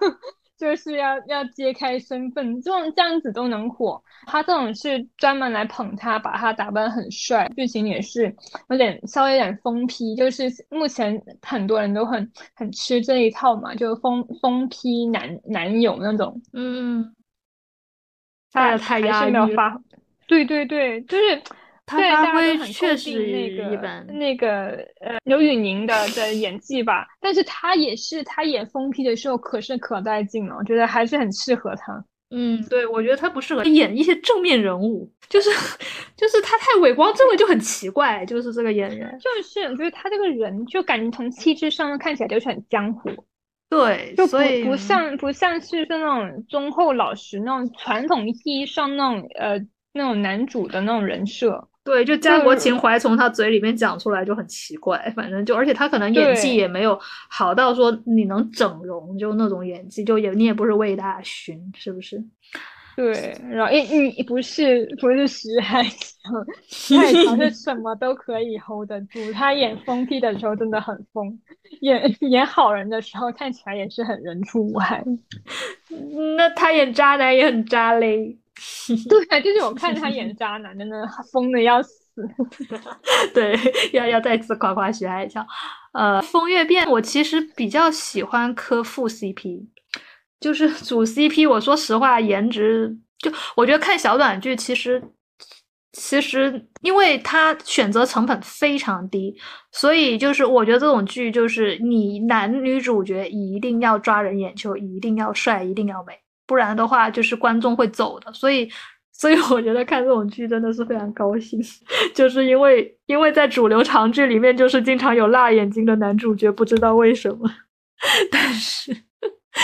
就是要要揭开身份，这种这样子都能火。他这种是专门来捧他，把他打扮很帅，剧情也是有点稍微有点疯批，就是目前很多人都很很吃这一套嘛，就疯疯批男男友那种。嗯，太太压抑了。对对对，就是。他发挥确实那个一般那个呃刘宇宁的的演技吧，但是他也是他演疯批的时候可是可带劲了，我觉得还是很适合他。嗯，对，我觉得他不适合演一些正面人物，就是就是他太伪光正了，就很奇怪，就是这个演员。就是我觉得他这个人就感觉从气质上看起来就是很江湖，对，就不不像不像是那种忠厚老实那种传统意义上那种呃那种男主的那种人设。对，就家国情怀从他嘴里面讲出来就很奇怪，反正就而且他可能演技也没有好到说你能整容就那种演技，就也你也不是魏大勋，是不是？对，然后你你不是不是徐海强，徐海强是什么都可以 hold 得住，他演疯批的时候真的很疯，演演好人的时候看起来也是很人畜无害，那他演渣男也很渣嘞。对啊，就是我看他演渣男，真的疯的要死。对，要要再次夸夸徐海乔。呃，风月变，我其实比较喜欢磕副 CP，就是 主 CP，我说实话，颜值就我觉得看小短剧其实。其实，因为它选择成本非常低，所以就是我觉得这种剧就是你男女主角一定要抓人眼球，一定要帅，一定要美，不然的话就是观众会走的。所以，所以我觉得看这种剧真的是非常高兴，就是因为因为在主流长剧里面就是经常有辣眼睛的男主角，不知道为什么，但是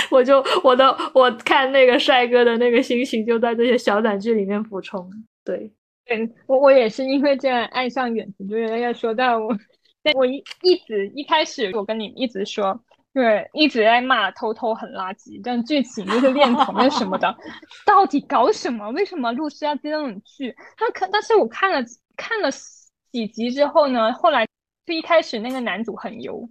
我就我的我看那个帅哥的那个心情就在这些小短剧里面补充，对。对我，我也是因为这样爱上远子，就是要说到我，我一一直一开始我跟你一直说，对，一直在骂偷偷很垃圾，但剧情就是恋童的什么的，到底搞什么？为什么露丝要接那种剧？那可但是我看了看了几集之后呢，后来就一开始那个男主很油，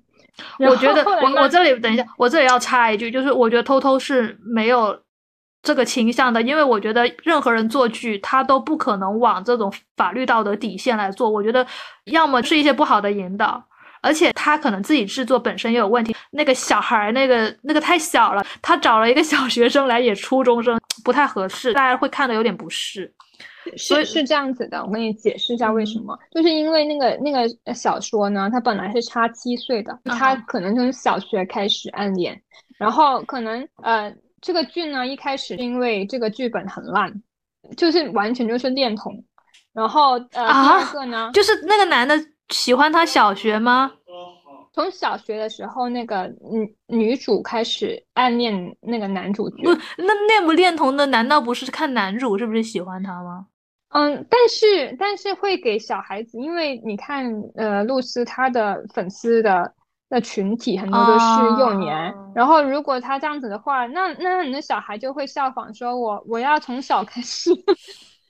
我觉得我我这里等一下，我这里要插一句，就是我觉得偷偷是没有。这个倾向的，因为我觉得任何人做剧，他都不可能往这种法律道德底线来做。我觉得要么是一些不好的引导，而且他可能自己制作本身也有问题。那个小孩，那个那个太小了，他找了一个小学生来演初中生，不太合适，大家会看的有点不适。是是这样子的，我跟你解释一下为什么，就是因为那个那个小说呢，它本来是差七岁的，他可能从小学开始暗恋，然后可能呃。这个剧呢，一开始因为这个剧本很烂，就是完全就是恋童。然后呃，第二个呢，就是那个男的喜欢他小学吗？从小学的时候，那个女女主开始暗恋那个男主角。不，那恋不恋童的，难道不是看男主是不是喜欢他吗？嗯，但是但是会给小孩子，因为你看，呃，露丝她的粉丝的。的群体很多都是幼年，然后如果他这样子的话，那那你的小孩就会效仿，说我我要从小开始，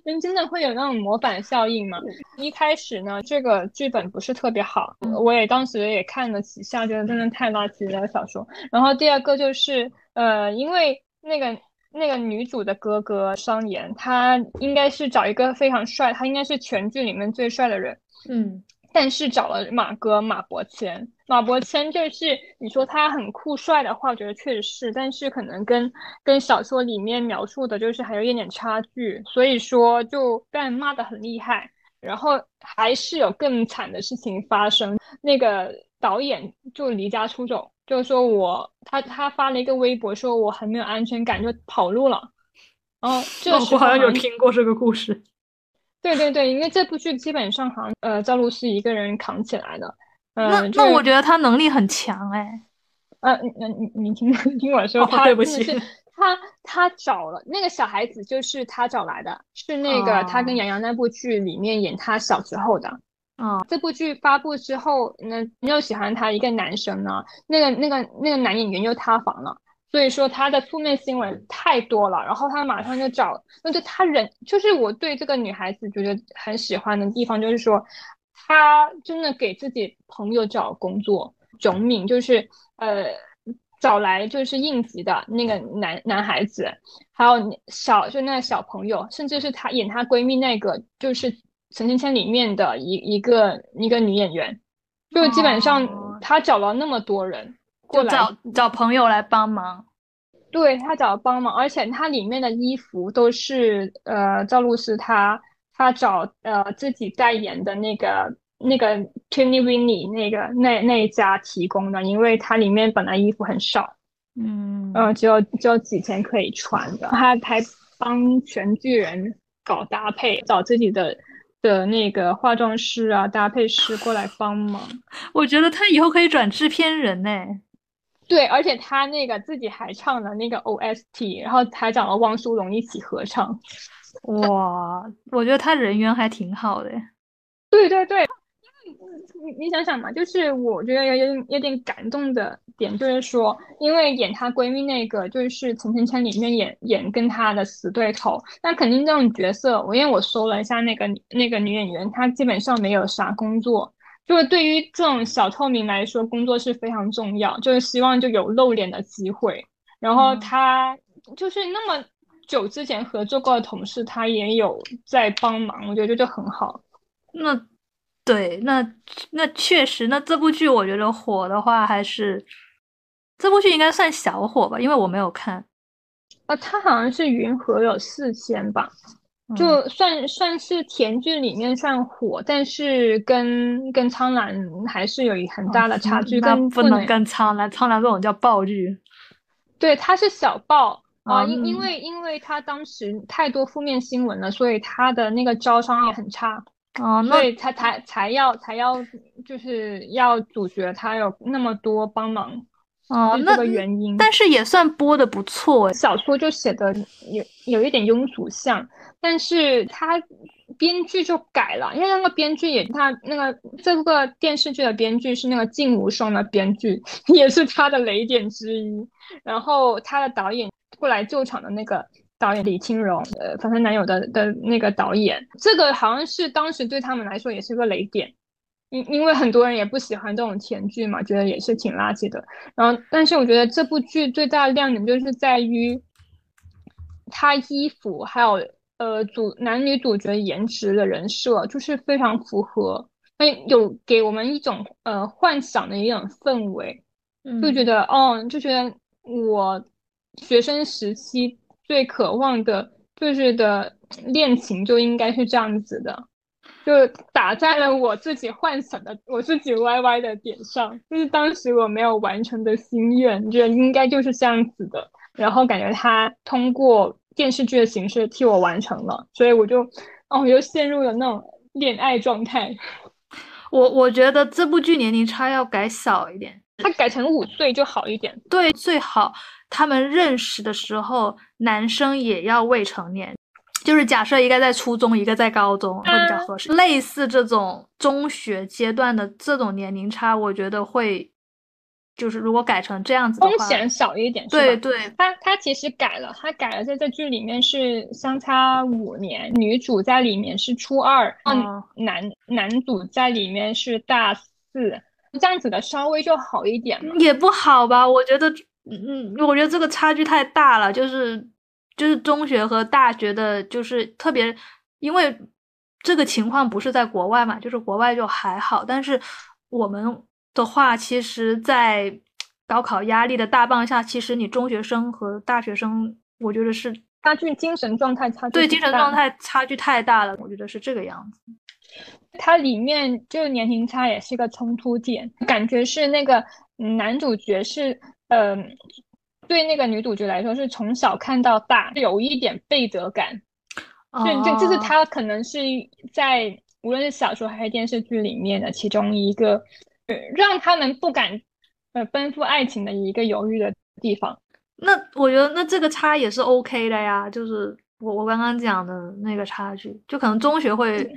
人真的会有那种模板效应嘛？一开始呢，这个剧本不是特别好，我也当时也看了几下，觉得真的太垃圾了小说。然后第二个就是，呃，因为那个那个女主的哥哥商言，他应该是找一个非常帅，他应该是全剧里面最帅的人，嗯。但是找了马哥马伯骞，马伯骞就是你说他很酷帅的话，我觉得确实是，但是可能跟跟小说里面描述的就是还有一点点差距，所以说就被人骂的很厉害。然后还是有更惨的事情发生，那个导演就离家出走，就是说我他他发了一个微博说我很没有安全感，就跑路了。然后这我好像有听过这个故事。对对对，因为这部剧基本上好像呃赵露思一个人扛起来的，那那我觉得他能力很强哎，呃，那你你听 听我说，他对不起，他他找了那个小孩子，就是他找来的，是那个他跟杨洋那部剧里面演他小时候的，啊，这部剧发布之后，那又喜欢他一个男生呢，那个那个那个男演员又塌房了。所以说他的负面新闻太多了，然后他马上就找，那就他人就是我对这个女孩子觉得很喜欢的地方，就是说他真的给自己朋友找工作，囧敏就是呃找来就是应急的那个男男孩子，还有小就那个小朋友，甚至是她演她闺蜜那个就是陈芊芊里面的一一个一个女演员，就基本上他找了那么多人。就找找朋友来帮忙，对他找帮忙，而且他里面的衣服都是呃赵露思他他找呃自己代言的那个那个 Tiny Winnie 那个那那一家提供的，因为它里面本来衣服很少，嗯嗯，只有只有几天可以穿的，他还帮全剧人搞搭配，找自己的的那个化妆师啊搭配师过来帮忙，我觉得他以后可以转制片人呢。对，而且他那个自己还唱了那个 OST，然后还找了汪苏泷一起合唱。哇，我觉得他人缘还挺好的。对对对，因为你你想想嘛，就是我觉得有有有点感动的点，就是说，因为演她闺蜜那个就是《陈芊芊》里面演演跟她的死对头，那肯定这种角色，我因为我搜了一下那个那个女演员，她基本上没有啥工作。就是对于这种小透明来说，工作是非常重要，就是希望就有露脸的机会。然后他就是那么久之前合作过的同事，他也有在帮忙，我觉得就很好。那对，那那确实，那这部剧我觉得火的话，还是这部剧应该算小火吧，因为我没有看。啊，他好像是云和有四千吧，就算算是甜剧里面算火，但是跟跟苍兰还是有一很大的差距。跟不能跟苍兰，苍兰这种叫爆剧。对，它是小爆啊，因因为因为他当时太多负面新闻了，所以他的那个招商也很差。哦，所以才才才要才要就是要主角他有那么多帮忙，哦，那个原因。但是也算播的不错，小说就写的有有一点庸俗像，但是他编剧就改了，因为那个编剧也他那个这个电视剧的编剧是那个静无双的编剧，也是他的雷点之一。然后他的导演过来救场的那个。导演李青荣，呃，反正男友的的那个导演，这个好像是当时对他们来说也是个雷点，因因为很多人也不喜欢这种甜剧嘛，觉得也是挺垃圾的。然后，但是我觉得这部剧最大的亮点就是在于，他衣服还有呃主男女主角颜值的人设，就是非常符合，哎，有给我们一种呃幻想的一种氛围，就觉得哦，就觉得我学生时期。最渴望的就是的恋情就应该是这样子的，就打在了我自己幻想的我自己 YY 的点上，就是当时我没有完成的心愿，觉得应该就是这样子的，然后感觉他通过电视剧的形式替我完成了，所以我就哦，我就陷入了那种恋爱状态。我我觉得这部剧年龄差要改小一点，它改成五岁就好一点，对，最好。他们认识的时候，男生也要未成年，就是假设一个在初中，一个在高中会比较合适。类似这种中学阶段的这种年龄差，我觉得会，就是如果改成这样子的话，风险小一点。对对，他他其实改了，他改了，在这剧里面是相差五年，女主在里面是初二，嗯，男男主在里面是大四，这样子的稍微就好一点也不好吧？我觉得。嗯嗯，我觉得这个差距太大了，就是就是中学和大学的，就是特别，因为这个情况不是在国外嘛，就是国外就还好，但是我们的话，其实，在高考压力的大棒下，其实你中学生和大学生，我觉得是差距，精神状态差距对精神状态差距太大了，我觉得是这个样子。它里面就年龄差也是个冲突点，感觉是那个男主角是。嗯，对那个女主角来说是从小看到大，有一点背德感。就就就是他可能是在无论是小说还是电视剧里面的其中一个，让他们不敢呃奔赴爱情的一个犹豫的地方。那我觉得那这个差也是 OK 的呀，就是我我刚刚讲的那个差距，就可能中学会。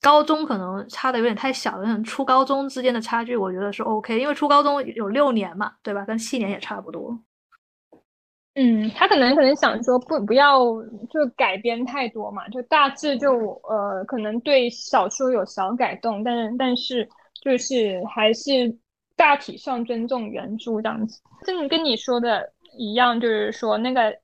高中可能差的有点太小了，初高中之间的差距，我觉得是 OK，因为初高中有六年嘛，对吧？跟七年也差不多。嗯，他可能可能想说不不要就改编太多嘛，就大致就呃可能对小说有小改动，但是但是就是还是大体上尊重原著这样子。真的跟你说的一样，就是说那个。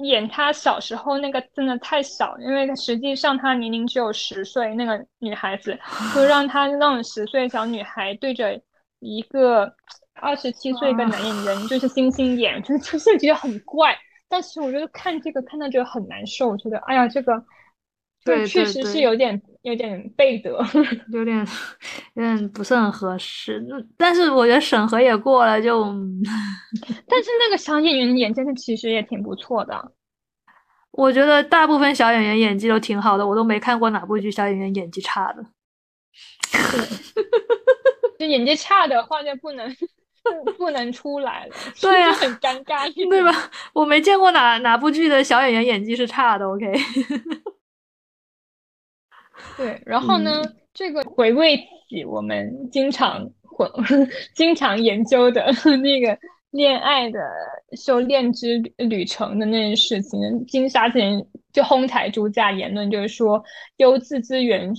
演他小时候那个真的太小，因为实际上他年龄只有十岁，那个女孩子就让他那种十岁小女孩对着一个二十七岁的男演员就是星星演，就是 就是觉得很怪。但是我觉得看这个看到觉得很难受，我觉得哎呀这个，对，确实是有点有点背德，有点有点不是很合适。那但是我觉得审核也过了，就但是那个小演员演真的其实也挺不错的。我觉得大部分小演员演技都挺好的，我都没看过哪部剧小演员演技差的。就演技差的话就不能不不能出来了，对呀，很尴尬，对吧？我没见过哪哪部剧的小演员演技是差的。OK。对，然后呢，这个回味起我们经常混 经常研究的 那个。恋爱的修炼之旅程的那件事情，金沙之前就哄抬猪价言论，就是说优质资源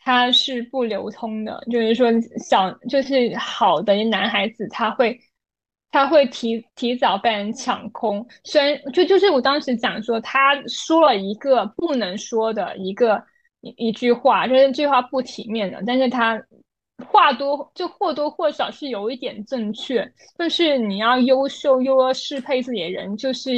它是不流通的，就是说小就是好的男孩子他会他会提提早被人抢空。虽然就就是我当时讲说他说了一个不能说的一个一一句话，就是这句话不体面的，但是他。话多就或多或少是有一点正确，就是你要优秀又要适配自己的人，就是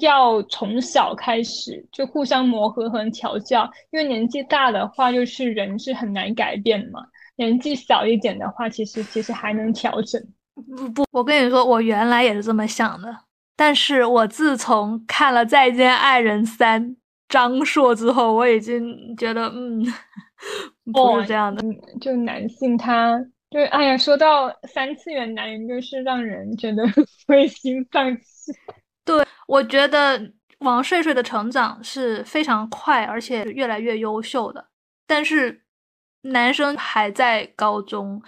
要从小开始就互相磨合和调教，因为年纪大的话，就是人是很难改变嘛。年纪小一点的话，其实其实还能调整。不不，我跟你说，我原来也是这么想的，但是我自从看了《再见爱人三》张硕之后，我已经觉得，嗯，不是这样的。就男性他，就哎呀，说到三次元男人，就是让人觉得 灰心丧气。对，我觉得王睡睡的成长是非常快，而且越来越优秀的，但是男生还在高中。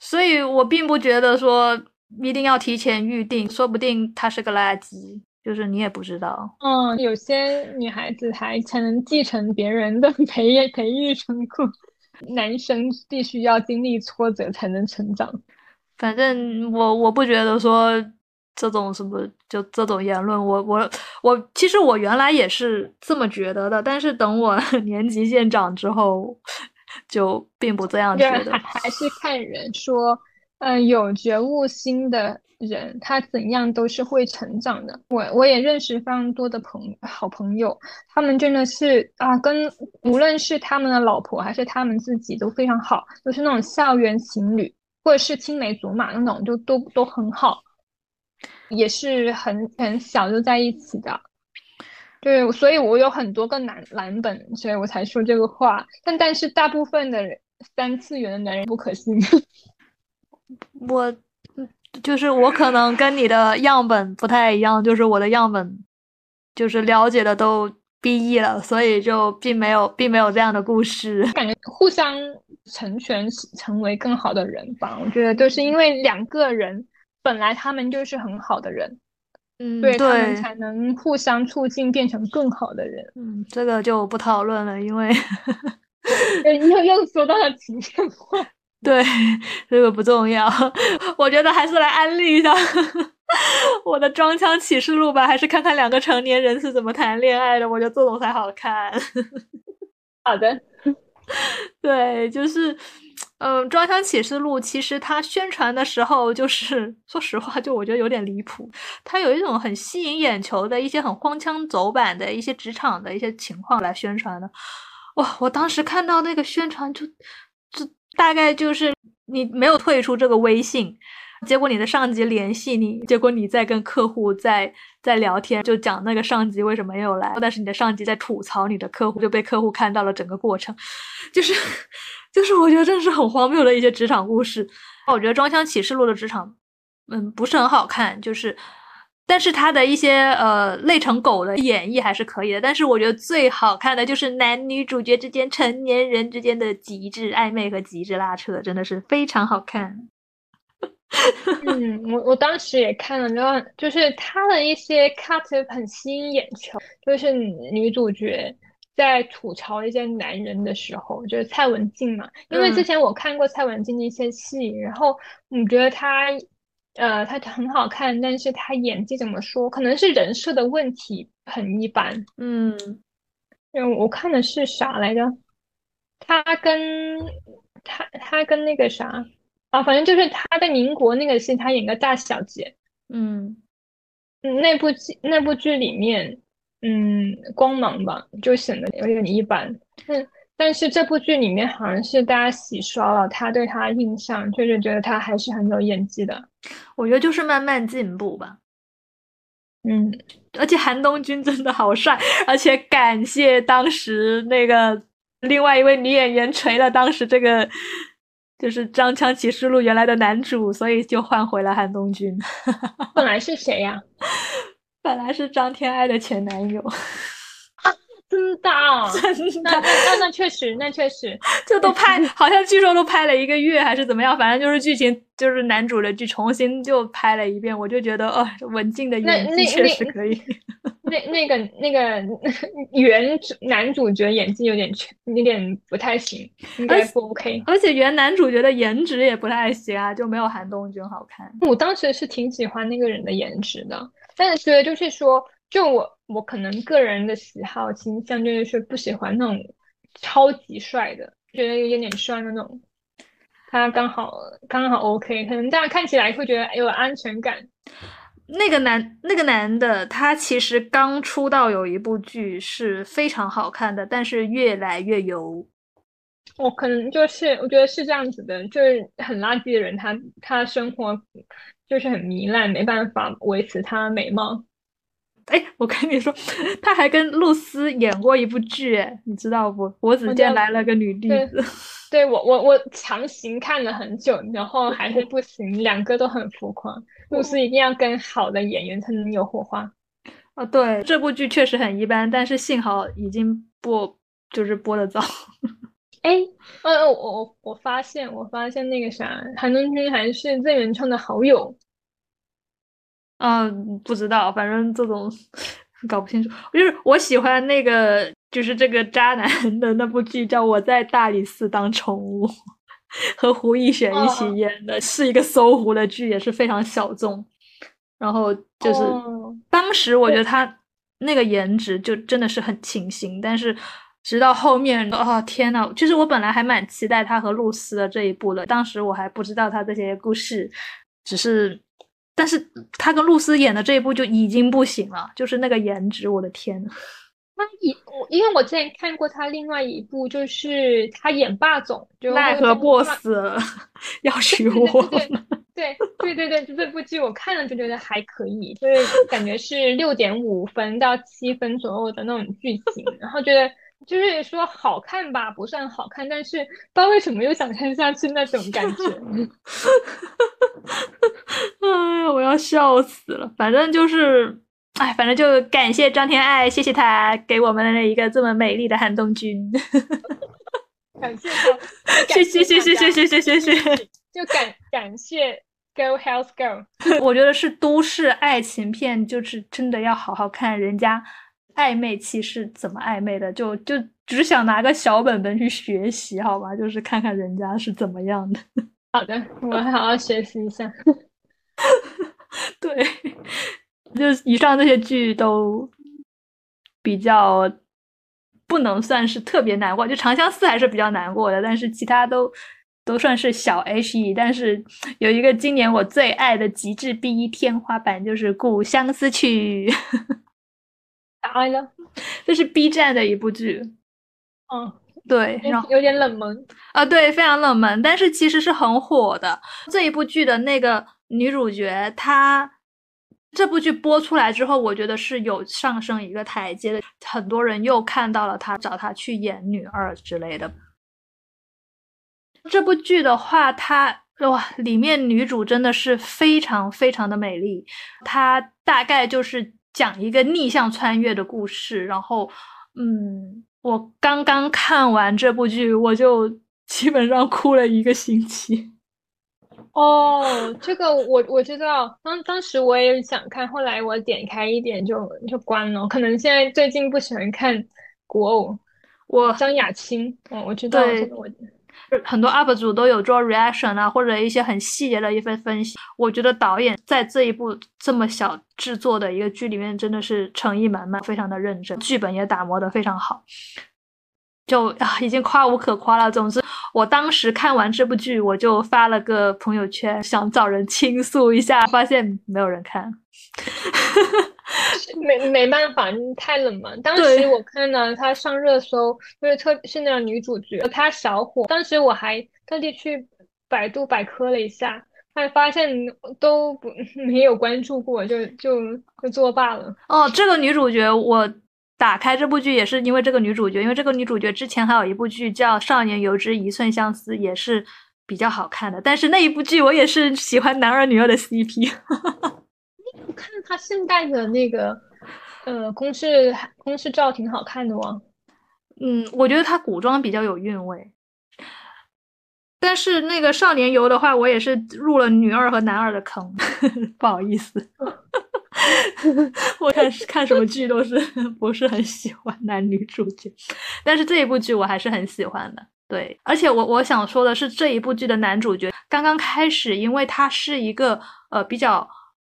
所以我并不觉得说一定要提前预定，说不定他是个垃圾，就是你也不知道。嗯，有些女孩子还才能继承别人的 培育培育成果，男生必须要经历挫折才能成长。反正我我不觉得说这种什么就这种言论，我我我其实我原来也是这么觉得的，但是等我 年纪渐长之后。就并不这样觉得，还还是看人说，嗯，有觉悟心的人，他怎样都是会成长的。我我也认识非常多的朋好朋友，他们真的是啊，跟无论是他们的老婆还是他们自己都非常好，都是那种校园情侣，或者是青梅竹马那种，就都都很好，也是很很小就在一起的。对，所以我有很多个男蓝本，所以我才说这个话。但但是大部分的三次元的男人不可信。我就是我可能跟你的样本不太一样，就是我的样本就是了解的都 B E 了，所以就并没有并没有这样的故事。感觉互相成全，成为更好的人吧。我觉得就是因为两个人本来他们就是很好的人。嗯，对他们才能互相促进，变成更好的人。嗯，这个就不讨论了，因为 又又说到了情感化。对，这个不重要。我觉得还是来安利一下 我的《装腔启示录》吧，还是看看两个成年人是怎么谈恋爱的。我觉得这种才好看。好的，对，就是。嗯，《装腔启示录》其实它宣传的时候，就是说实话，就我觉得有点离谱。它有一种很吸引眼球的一些很荒腔走板的一些职场的一些情况来宣传的。哇，我当时看到那个宣传，就就大概就是你没有退出这个微信，结果你的上级联系你，结果你在跟客户在在聊天，就讲那个上级为什么没有来，但是你的上级在吐槽你的客户，就被客户看到了整个过程，就是。就是我觉得真的是很荒谬的一些职场故事。我觉得《装箱启示录》的职场，嗯，不是很好看。就是，但是他的一些呃累成狗的演绎还是可以的。但是我觉得最好看的就是男女主角之间、成年人之间的极致暧昧和极致拉扯，真的是非常好看。嗯，我我当时也看了，然后就是他的一些 cut 很吸引眼球，就是女主角。在吐槽一些男人的时候，就是蔡文静嘛，因为之前我看过蔡文静的一些戏，然后你觉得她，呃，她很好看，但是她演技怎么说？可能是人设的问题，很一般。嗯，因为我看的是啥来着？她跟她她跟那个啥啊，反正就是她在民国那个戏，她演个大小姐。嗯，那部剧那部剧里面。嗯，光芒吧，就显得有点一般。嗯，但是这部剧里面好像是大家洗刷了他对他印象，就是觉得他还是很有演技的。我觉得就是慢慢进步吧。嗯，而且韩东君真的好帅，而且感谢当时那个另外一位女演员锤了当时这个就是《张枪启示录》原来的男主，所以就换回了韩东君。本来是谁呀？本来是张天爱的前男友，真的，真的，那那那确实，那确实，就都拍，好像据说都拍了一个月 还是怎么样，反正就是剧情就是男主的剧重新就拍了一遍，我就觉得哦，文静的演技确实可以。那那个那个原主男主角演技有点有点不太行，应该不 OK。而且原男主角的颜值也不太行啊，就没有韩东君好看。我当时是挺喜欢那个人的颜值的。但是就是说，就我我可能个人的喜好倾向就是不喜欢那种超级帅的，觉得有点点帅的那种。他刚好刚好 OK，可能大家看起来会觉得有安全感。那个男那个男的，他其实刚出道有一部剧是非常好看的，但是越来越油。我可能就是我觉得是这样子的，就是很垃圾的人，他他生活就是很糜烂，没办法维持他美貌。哎，我跟你说，他还跟露丝演过一部剧，哎，你知道不？我只见来了个女弟子。对我，我我强行看了很久，然后还是不行，两个都很浮夸。露丝一定要跟好的演员才能有火花。哦，对，这部剧确实很一般，但是幸好已经播，就是播的早。哎，呃，我我我发现，我发现那个啥，韩东君还是郑元畅的好友。嗯，不知道，反正这种 搞不清楚。就是我喜欢那个，就是这个渣男的那部剧，叫《我在大理寺当宠物》，和胡一璇一起演的，是一个搜狐的剧，也是非常小众。然后就是当时我觉得他那个颜值就真的是很清新，但是直到后面，哦天呐，其实我本来还蛮期待他和露丝的这一部的，当时我还不知道他这些故事，只是。但是他跟露丝演的这一部就已经不行了，就是那个颜值，我的天呐！他一我因为我之前看过他另外一部，就是他演霸总，就奈何 boss 要娶我。对对对 对，就这部剧我看了就觉得还可以，就是感觉是六点五分到七分左右的那种剧情，然后觉得。就是说好看吧，不算好看，但是不知道为什么又想看下去那种感觉。哎呀，我要笑死了！反正就是，哎，反正就感谢张天爱，谢谢他给我们一个这么美丽的韩东君。感谢他，谢谢谢谢谢谢谢谢谢，就感感谢 Go Health Girl。我觉得是都市爱情片，就是真的要好好看人家。暧昧期是怎么暧昧的？就就只想拿个小本本去学习，好吧？就是看看人家是怎么样的。好的，我好好学习一下。对，就以上这些剧都比较不能算是特别难过，就《长相思》还是比较难过的，但是其他都都算是小 H E。但是有一个今年我最爱的极致 B 一天花板，就是《故乡思曲》。爱了，这是 B 站的一部剧，嗯，对，然后有点冷门啊，对，非常冷门，但是其实是很火的。这一部剧的那个女主角，她这部剧播出来之后，我觉得是有上升一个台阶的，很多人又看到了她，找她去演女二之类的。这部剧的话，它哇，里面女主真的是非常非常的美丽，她大概就是。讲一个逆向穿越的故事，然后，嗯，我刚刚看完这部剧，我就基本上哭了一个星期。哦，这个我我知道，当当时我也想看，后来我点开一点就就关了。可能现在最近不喜欢看古偶。我张雅青，嗯，我知道这个我。很多 UP 主都有做 reaction 啊，或者一些很细节的一份分析。我觉得导演在这一部这么小制作的一个剧里面，真的是诚意满满，非常的认真，剧本也打磨的非常好。就啊，已经夸无可夸了。总之，我当时看完这部剧，我就发了个朋友圈，想找人倾诉一下，发现没有人看。没没办法，太冷门。当时我看到他上热搜，就是特是那个女主角，她小火。当时我还特地去百度百科了一下，还发现都不 没有关注过，就就就作罢了。哦，这个女主角我。打开这部剧也是因为这个女主角，因为这个女主角之前还有一部剧叫《少年游之一寸相思》，也是比较好看的。但是那一部剧我也是喜欢男二女二的 CP。我看他现代的那个呃公式公式照挺好看的哦。嗯，我觉得他古装比较有韵味。但是那个少年游的话，我也是入了女二和男二的坑，不好意思。我看看什么剧都是不是很喜欢男女主角，但是这一部剧我还是很喜欢的。对，而且我我想说的是，这一部剧的男主角刚刚开始，因为他是一个呃比较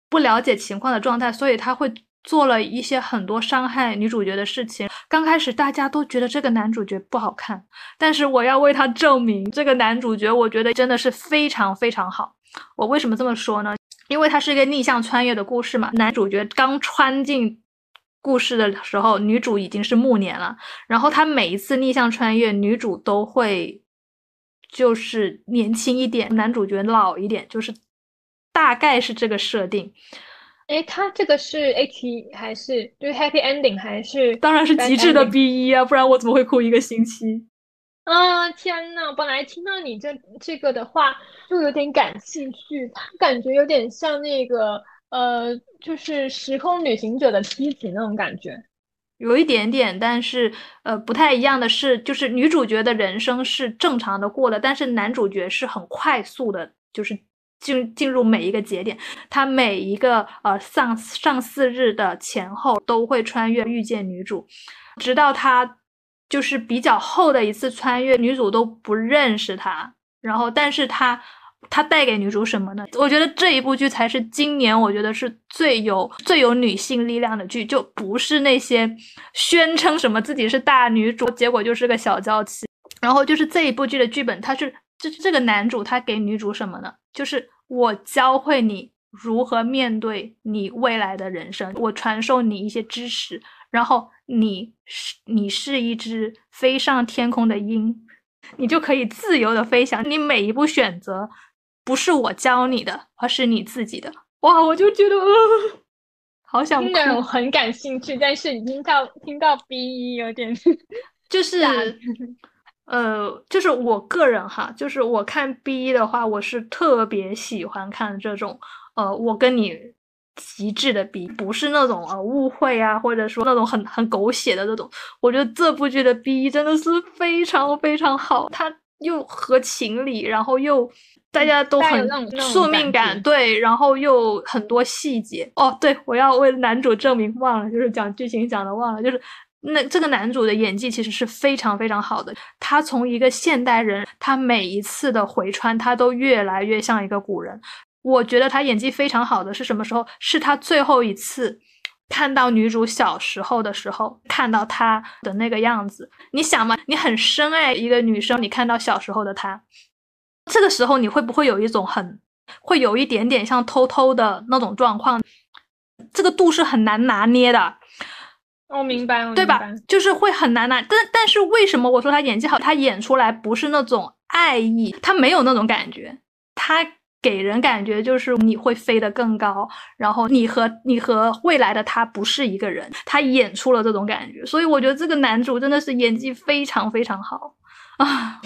不了解情况的状态，所以他会做了一些很多伤害女主角的事情。刚开始大家都觉得这个男主角不好看，但是我要为他证明，这个男主角我觉得真的是非常非常好。我为什么这么说呢？因为它是一个逆向穿越的故事嘛，男主角刚穿进故事的时候，女主已经是暮年了。然后他每一次逆向穿越，女主都会就是年轻一点，男主角老一点，就是大概是这个设定。哎，他这个是 H 还是就是 Happy Ending 还是？当然是极致的 B 一啊，不然我怎么会哭一个星期？啊天呐！本来听到你这这个的话，就有点感兴趣。他感觉有点像那个呃，就是时空旅行者的妻子那种感觉，有一点点。但是呃，不太一样的是，就是女主角的人生是正常的过的，但是男主角是很快速的，就是进进入每一个节点。他每一个呃上上四日的前后都会穿越遇见女主，直到他。就是比较后的一次穿越，女主都不认识他，然后，但是他，他带给女主什么呢？我觉得这一部剧才是今年我觉得是最有最有女性力量的剧，就不是那些宣称什么自己是大女主，结果就是个小娇妻。然后就是这一部剧的剧本，他是这这个男主他给女主什么呢？就是我教会你如何面对你未来的人生，我传授你一些知识。然后你是你是一只飞上天空的鹰，你就可以自由的飞翔。你每一步选择不是我教你的，而是你自己的。哇，我就觉得，好想哭，很感兴趣，但是已经到听到 B 一有点，就是呃，就是我个人哈，就是我看 B 一的话，我是特别喜欢看这种呃，我跟你。极致的 B，，不是那种呃误会啊，或者说那种很很狗血的那种。我觉得这部剧的逼真的是非常非常好，它又合情理，然后又大家都很宿命感，对，然后又很多细节。哦，对，我要为男主证明，忘了，就是讲剧情讲的忘了，就是那这个男主的演技其实是非常非常好的。他从一个现代人，他每一次的回穿，他都越来越像一个古人。我觉得他演技非常好的是什么时候？是他最后一次看到女主小时候的时候，看到她的那个样子。你想嘛，你很深爱一个女生，你看到小时候的她，这个时候你会不会有一种很，会有一点点像偷偷的那种状况？这个度是很难拿捏的。我明白，对吧？就是会很难拿。但但是为什么我说他演技好？他演出来不是那种爱意，他没有那种感觉，他。给人感觉就是你会飞得更高，然后你和你和未来的他不是一个人，他演出了这种感觉，所以我觉得这个男主真的是演技非常非常好啊！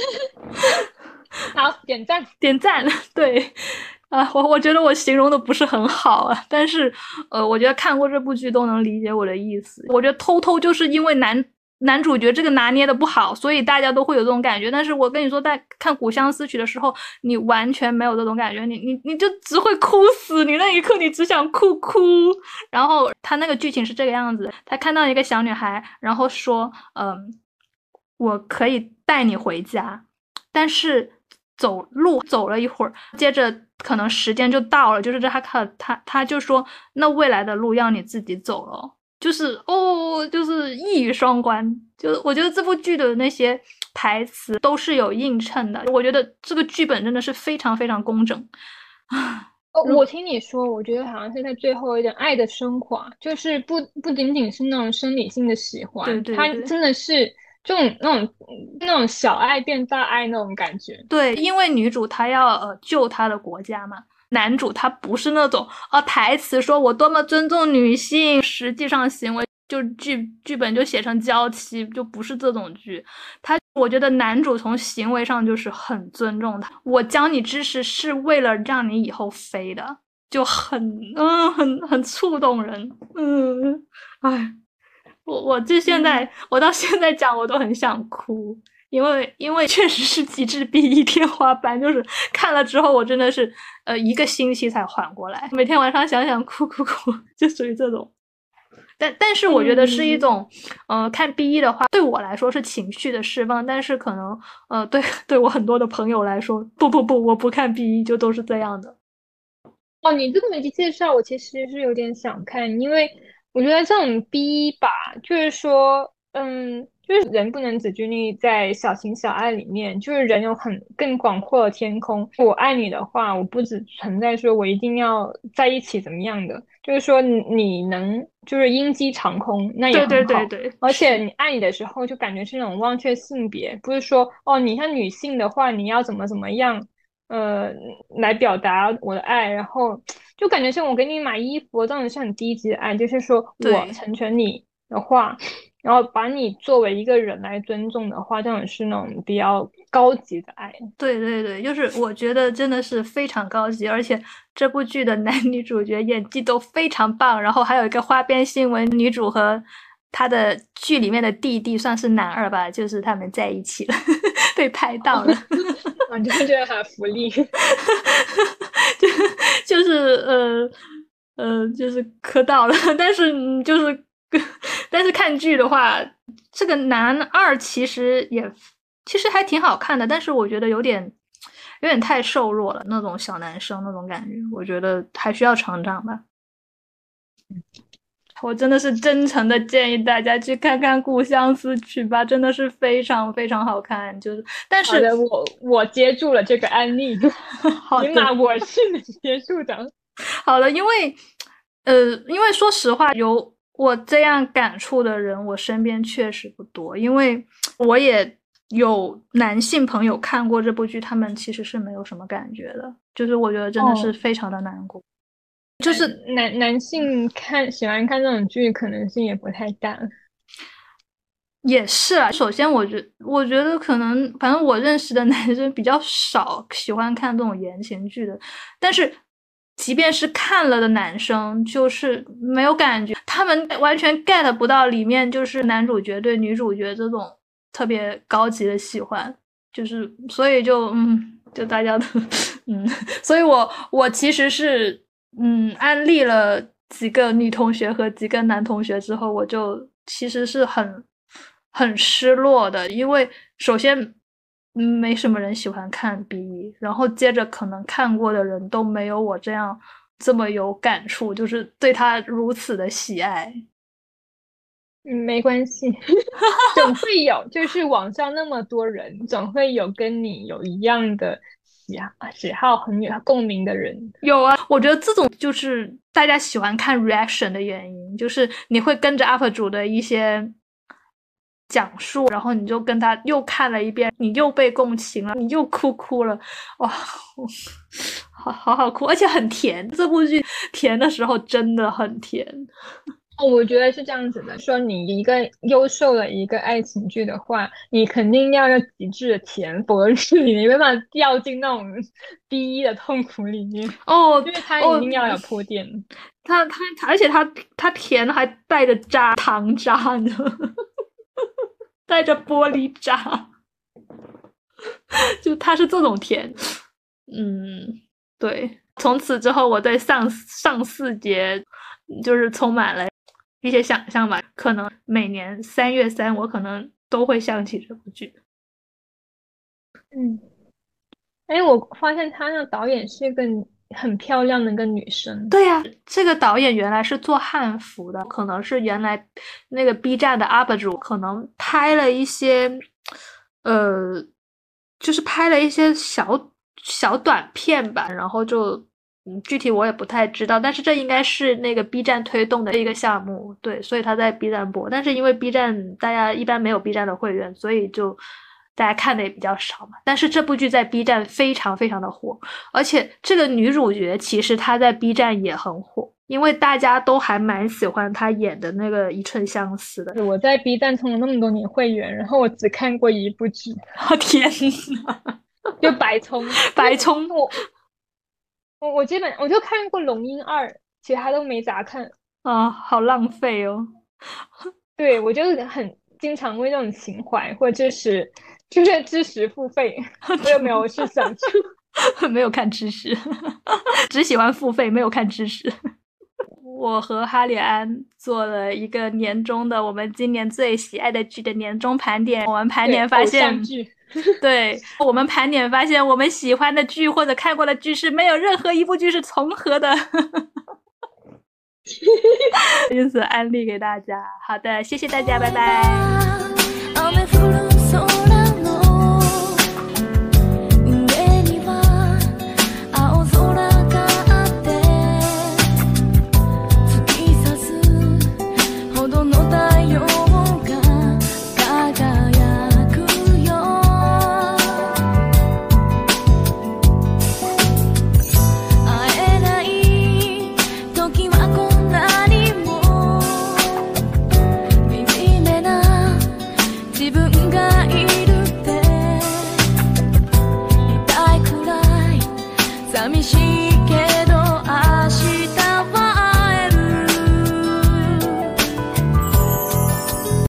好，点赞点赞，对啊，我我觉得我形容的不是很好啊，但是呃，我觉得看过这部剧都能理解我的意思。我觉得偷偷就是因为男。男主角这个拿捏的不好，所以大家都会有这种感觉。但是我跟你说，在看《古相思曲》的时候，你完全没有这种感觉，你你你就只会哭死，你那一刻你只想哭哭。然后他那个剧情是这个样子：他看到一个小女孩，然后说：“嗯，我可以带你回家，但是走路走了一会儿，接着可能时间就到了，就是他他他他就说，那未来的路要你自己走了。”就是哦，就是一语双关。就我觉得这部剧的那些台词都是有映衬的。我觉得这个剧本真的是非常非常工整啊。哦，我听你说，我觉得好像是在最后一点爱的升华，就是不不仅仅是那种生理性的喜欢，对对，它真的是就那种那种小爱变大爱那种感觉。对，因为女主她要呃救她的国家嘛。男主他不是那种啊，台词说我多么尊重女性，实际上行为就剧剧本就写成娇妻，就不是这种剧。他我觉得男主从行为上就是很尊重他，我教你知识是为了让你以后飞的，就很嗯很很触动人，嗯，哎，我我这现在我到现在讲我都很想哭。因为因为确实是极致 B 一天花板，就是看了之后我真的是呃一个星期才缓过来，每天晚上想想哭哭哭，就属于这种。但但是我觉得是一种，呃，看 B 一的话，对我来说是情绪的释放，但是可能呃对对我很多的朋友来说，不不不，我不看 B 一就都是这样的。哦，你这个媒体介绍我其实是有点想看，因为我觉得这种逼吧，就是说嗯。就是人不能只拘泥在小情小爱里面，就是人有很更广阔的天空。我爱你的话，我不只存在说我一定要在一起怎么样的，就是说你能就是鹰击长空，那也很好。对对对对。而且你爱你的时候，就感觉是那种忘却性别，不是说哦，你像女性的话，你要怎么怎么样，呃，来表达我的爱，然后就感觉像我给你买衣服，这种是很低级的爱，就是说我成全你的话。然后把你作为一个人来尊重的话，这种是那种比较高级的爱。对对对，就是我觉得真的是非常高级，而且这部剧的男女主角演技都非常棒。然后还有一个花边新闻，女主和她的剧里面的弟弟算是男二吧，就是他们在一起了，被拍到了。我就觉得很福利，就就是呃呃，就是磕到了，但是就是。但是看剧的话，这个男二其实也其实还挺好看的，但是我觉得有点有点太瘦弱了，那种小男生那种感觉，我觉得还需要成长吧。我真的是真诚的建议大家去看看《故乡思曲》吧，真的是非常非常好看。就是，但是我我接住了这个案例，起码我是能接住的。好了，因为呃，因为说实话有。我这样感触的人，我身边确实不多，因为我也有男性朋友看过这部剧，他们其实是没有什么感觉的，就是我觉得真的是非常的难过。就是男男性看喜欢看这种剧可能性也不太大。也是啊，首先我觉我觉得可能，反正我认识的男生比较少喜欢看这种言情剧的，但是。即便是看了的男生，就是没有感觉，他们完全 get 不到里面就是男主角对女主角这种特别高级的喜欢，就是所以就嗯，就大家都嗯，所以我我其实是嗯安利了几个女同学和几个男同学之后，我就其实是很很失落的，因为首先。嗯，没什么人喜欢看 B，然后接着可能看过的人都没有我这样这么有感触，就是对他如此的喜爱。嗯，没关系，总会有，就是网上那么多人，总会有跟你有一样的喜喜好很有共鸣的人。有啊，我觉得这种就是大家喜欢看 reaction 的原因，就是你会跟着 UP 主的一些。讲述，然后你就跟他又看了一遍，你又被共情了，你又哭哭了，哇，好好好哭，而且很甜。这部剧甜的时候真的很甜。哦，我觉得是这样子的，说你一个优秀的一个爱情剧的话，你肯定要有极致的甜，否则是你没办法掉进那种 B 的痛苦里面。哦，因为它一定要有铺垫。它它而且它它甜还带着渣糖渣呢。带着玻璃渣，就它是这种甜，嗯，对。从此之后，我对上上四节就是充满了一些想象吧。可能每年三月三，我可能都会想起这部剧。嗯，哎，我发现他那导演是一个。很漂亮的一个女生，对呀，这个导演原来是做汉服的，可能是原来那个 B 站的 UP 主，可能拍了一些，呃，就是拍了一些小小短片吧，然后就，嗯，具体我也不太知道，但是这应该是那个 B 站推动的一个项目，对，所以他在 B 站播，但是因为 B 站大家一般没有 B 站的会员，所以就。大家看的也比较少嘛，但是这部剧在 B 站非常非常的火，而且这个女主角其实她在 B 站也很火，因为大家都还蛮喜欢她演的那个一寸相思的。我在 B 站充了那么多年会员，然后我只看过一部剧，我天呐，就白充白充我，我我基本我就看过《龙樱二》，其他都没咋看啊，好浪费哦。对我就很经常为那种情怀或者是。就是知识付费，我有没有是想去？没有看知识，只喜欢付费，没有看知识。我和哈里安做了一个年终的我们今年最喜爱的剧的年终盘点。我们盘点发现，对我们盘点发现，我们喜欢的剧或者看过的剧是没有任何一部剧是重合的。因此安利给大家。好的，谢谢大家，拜拜。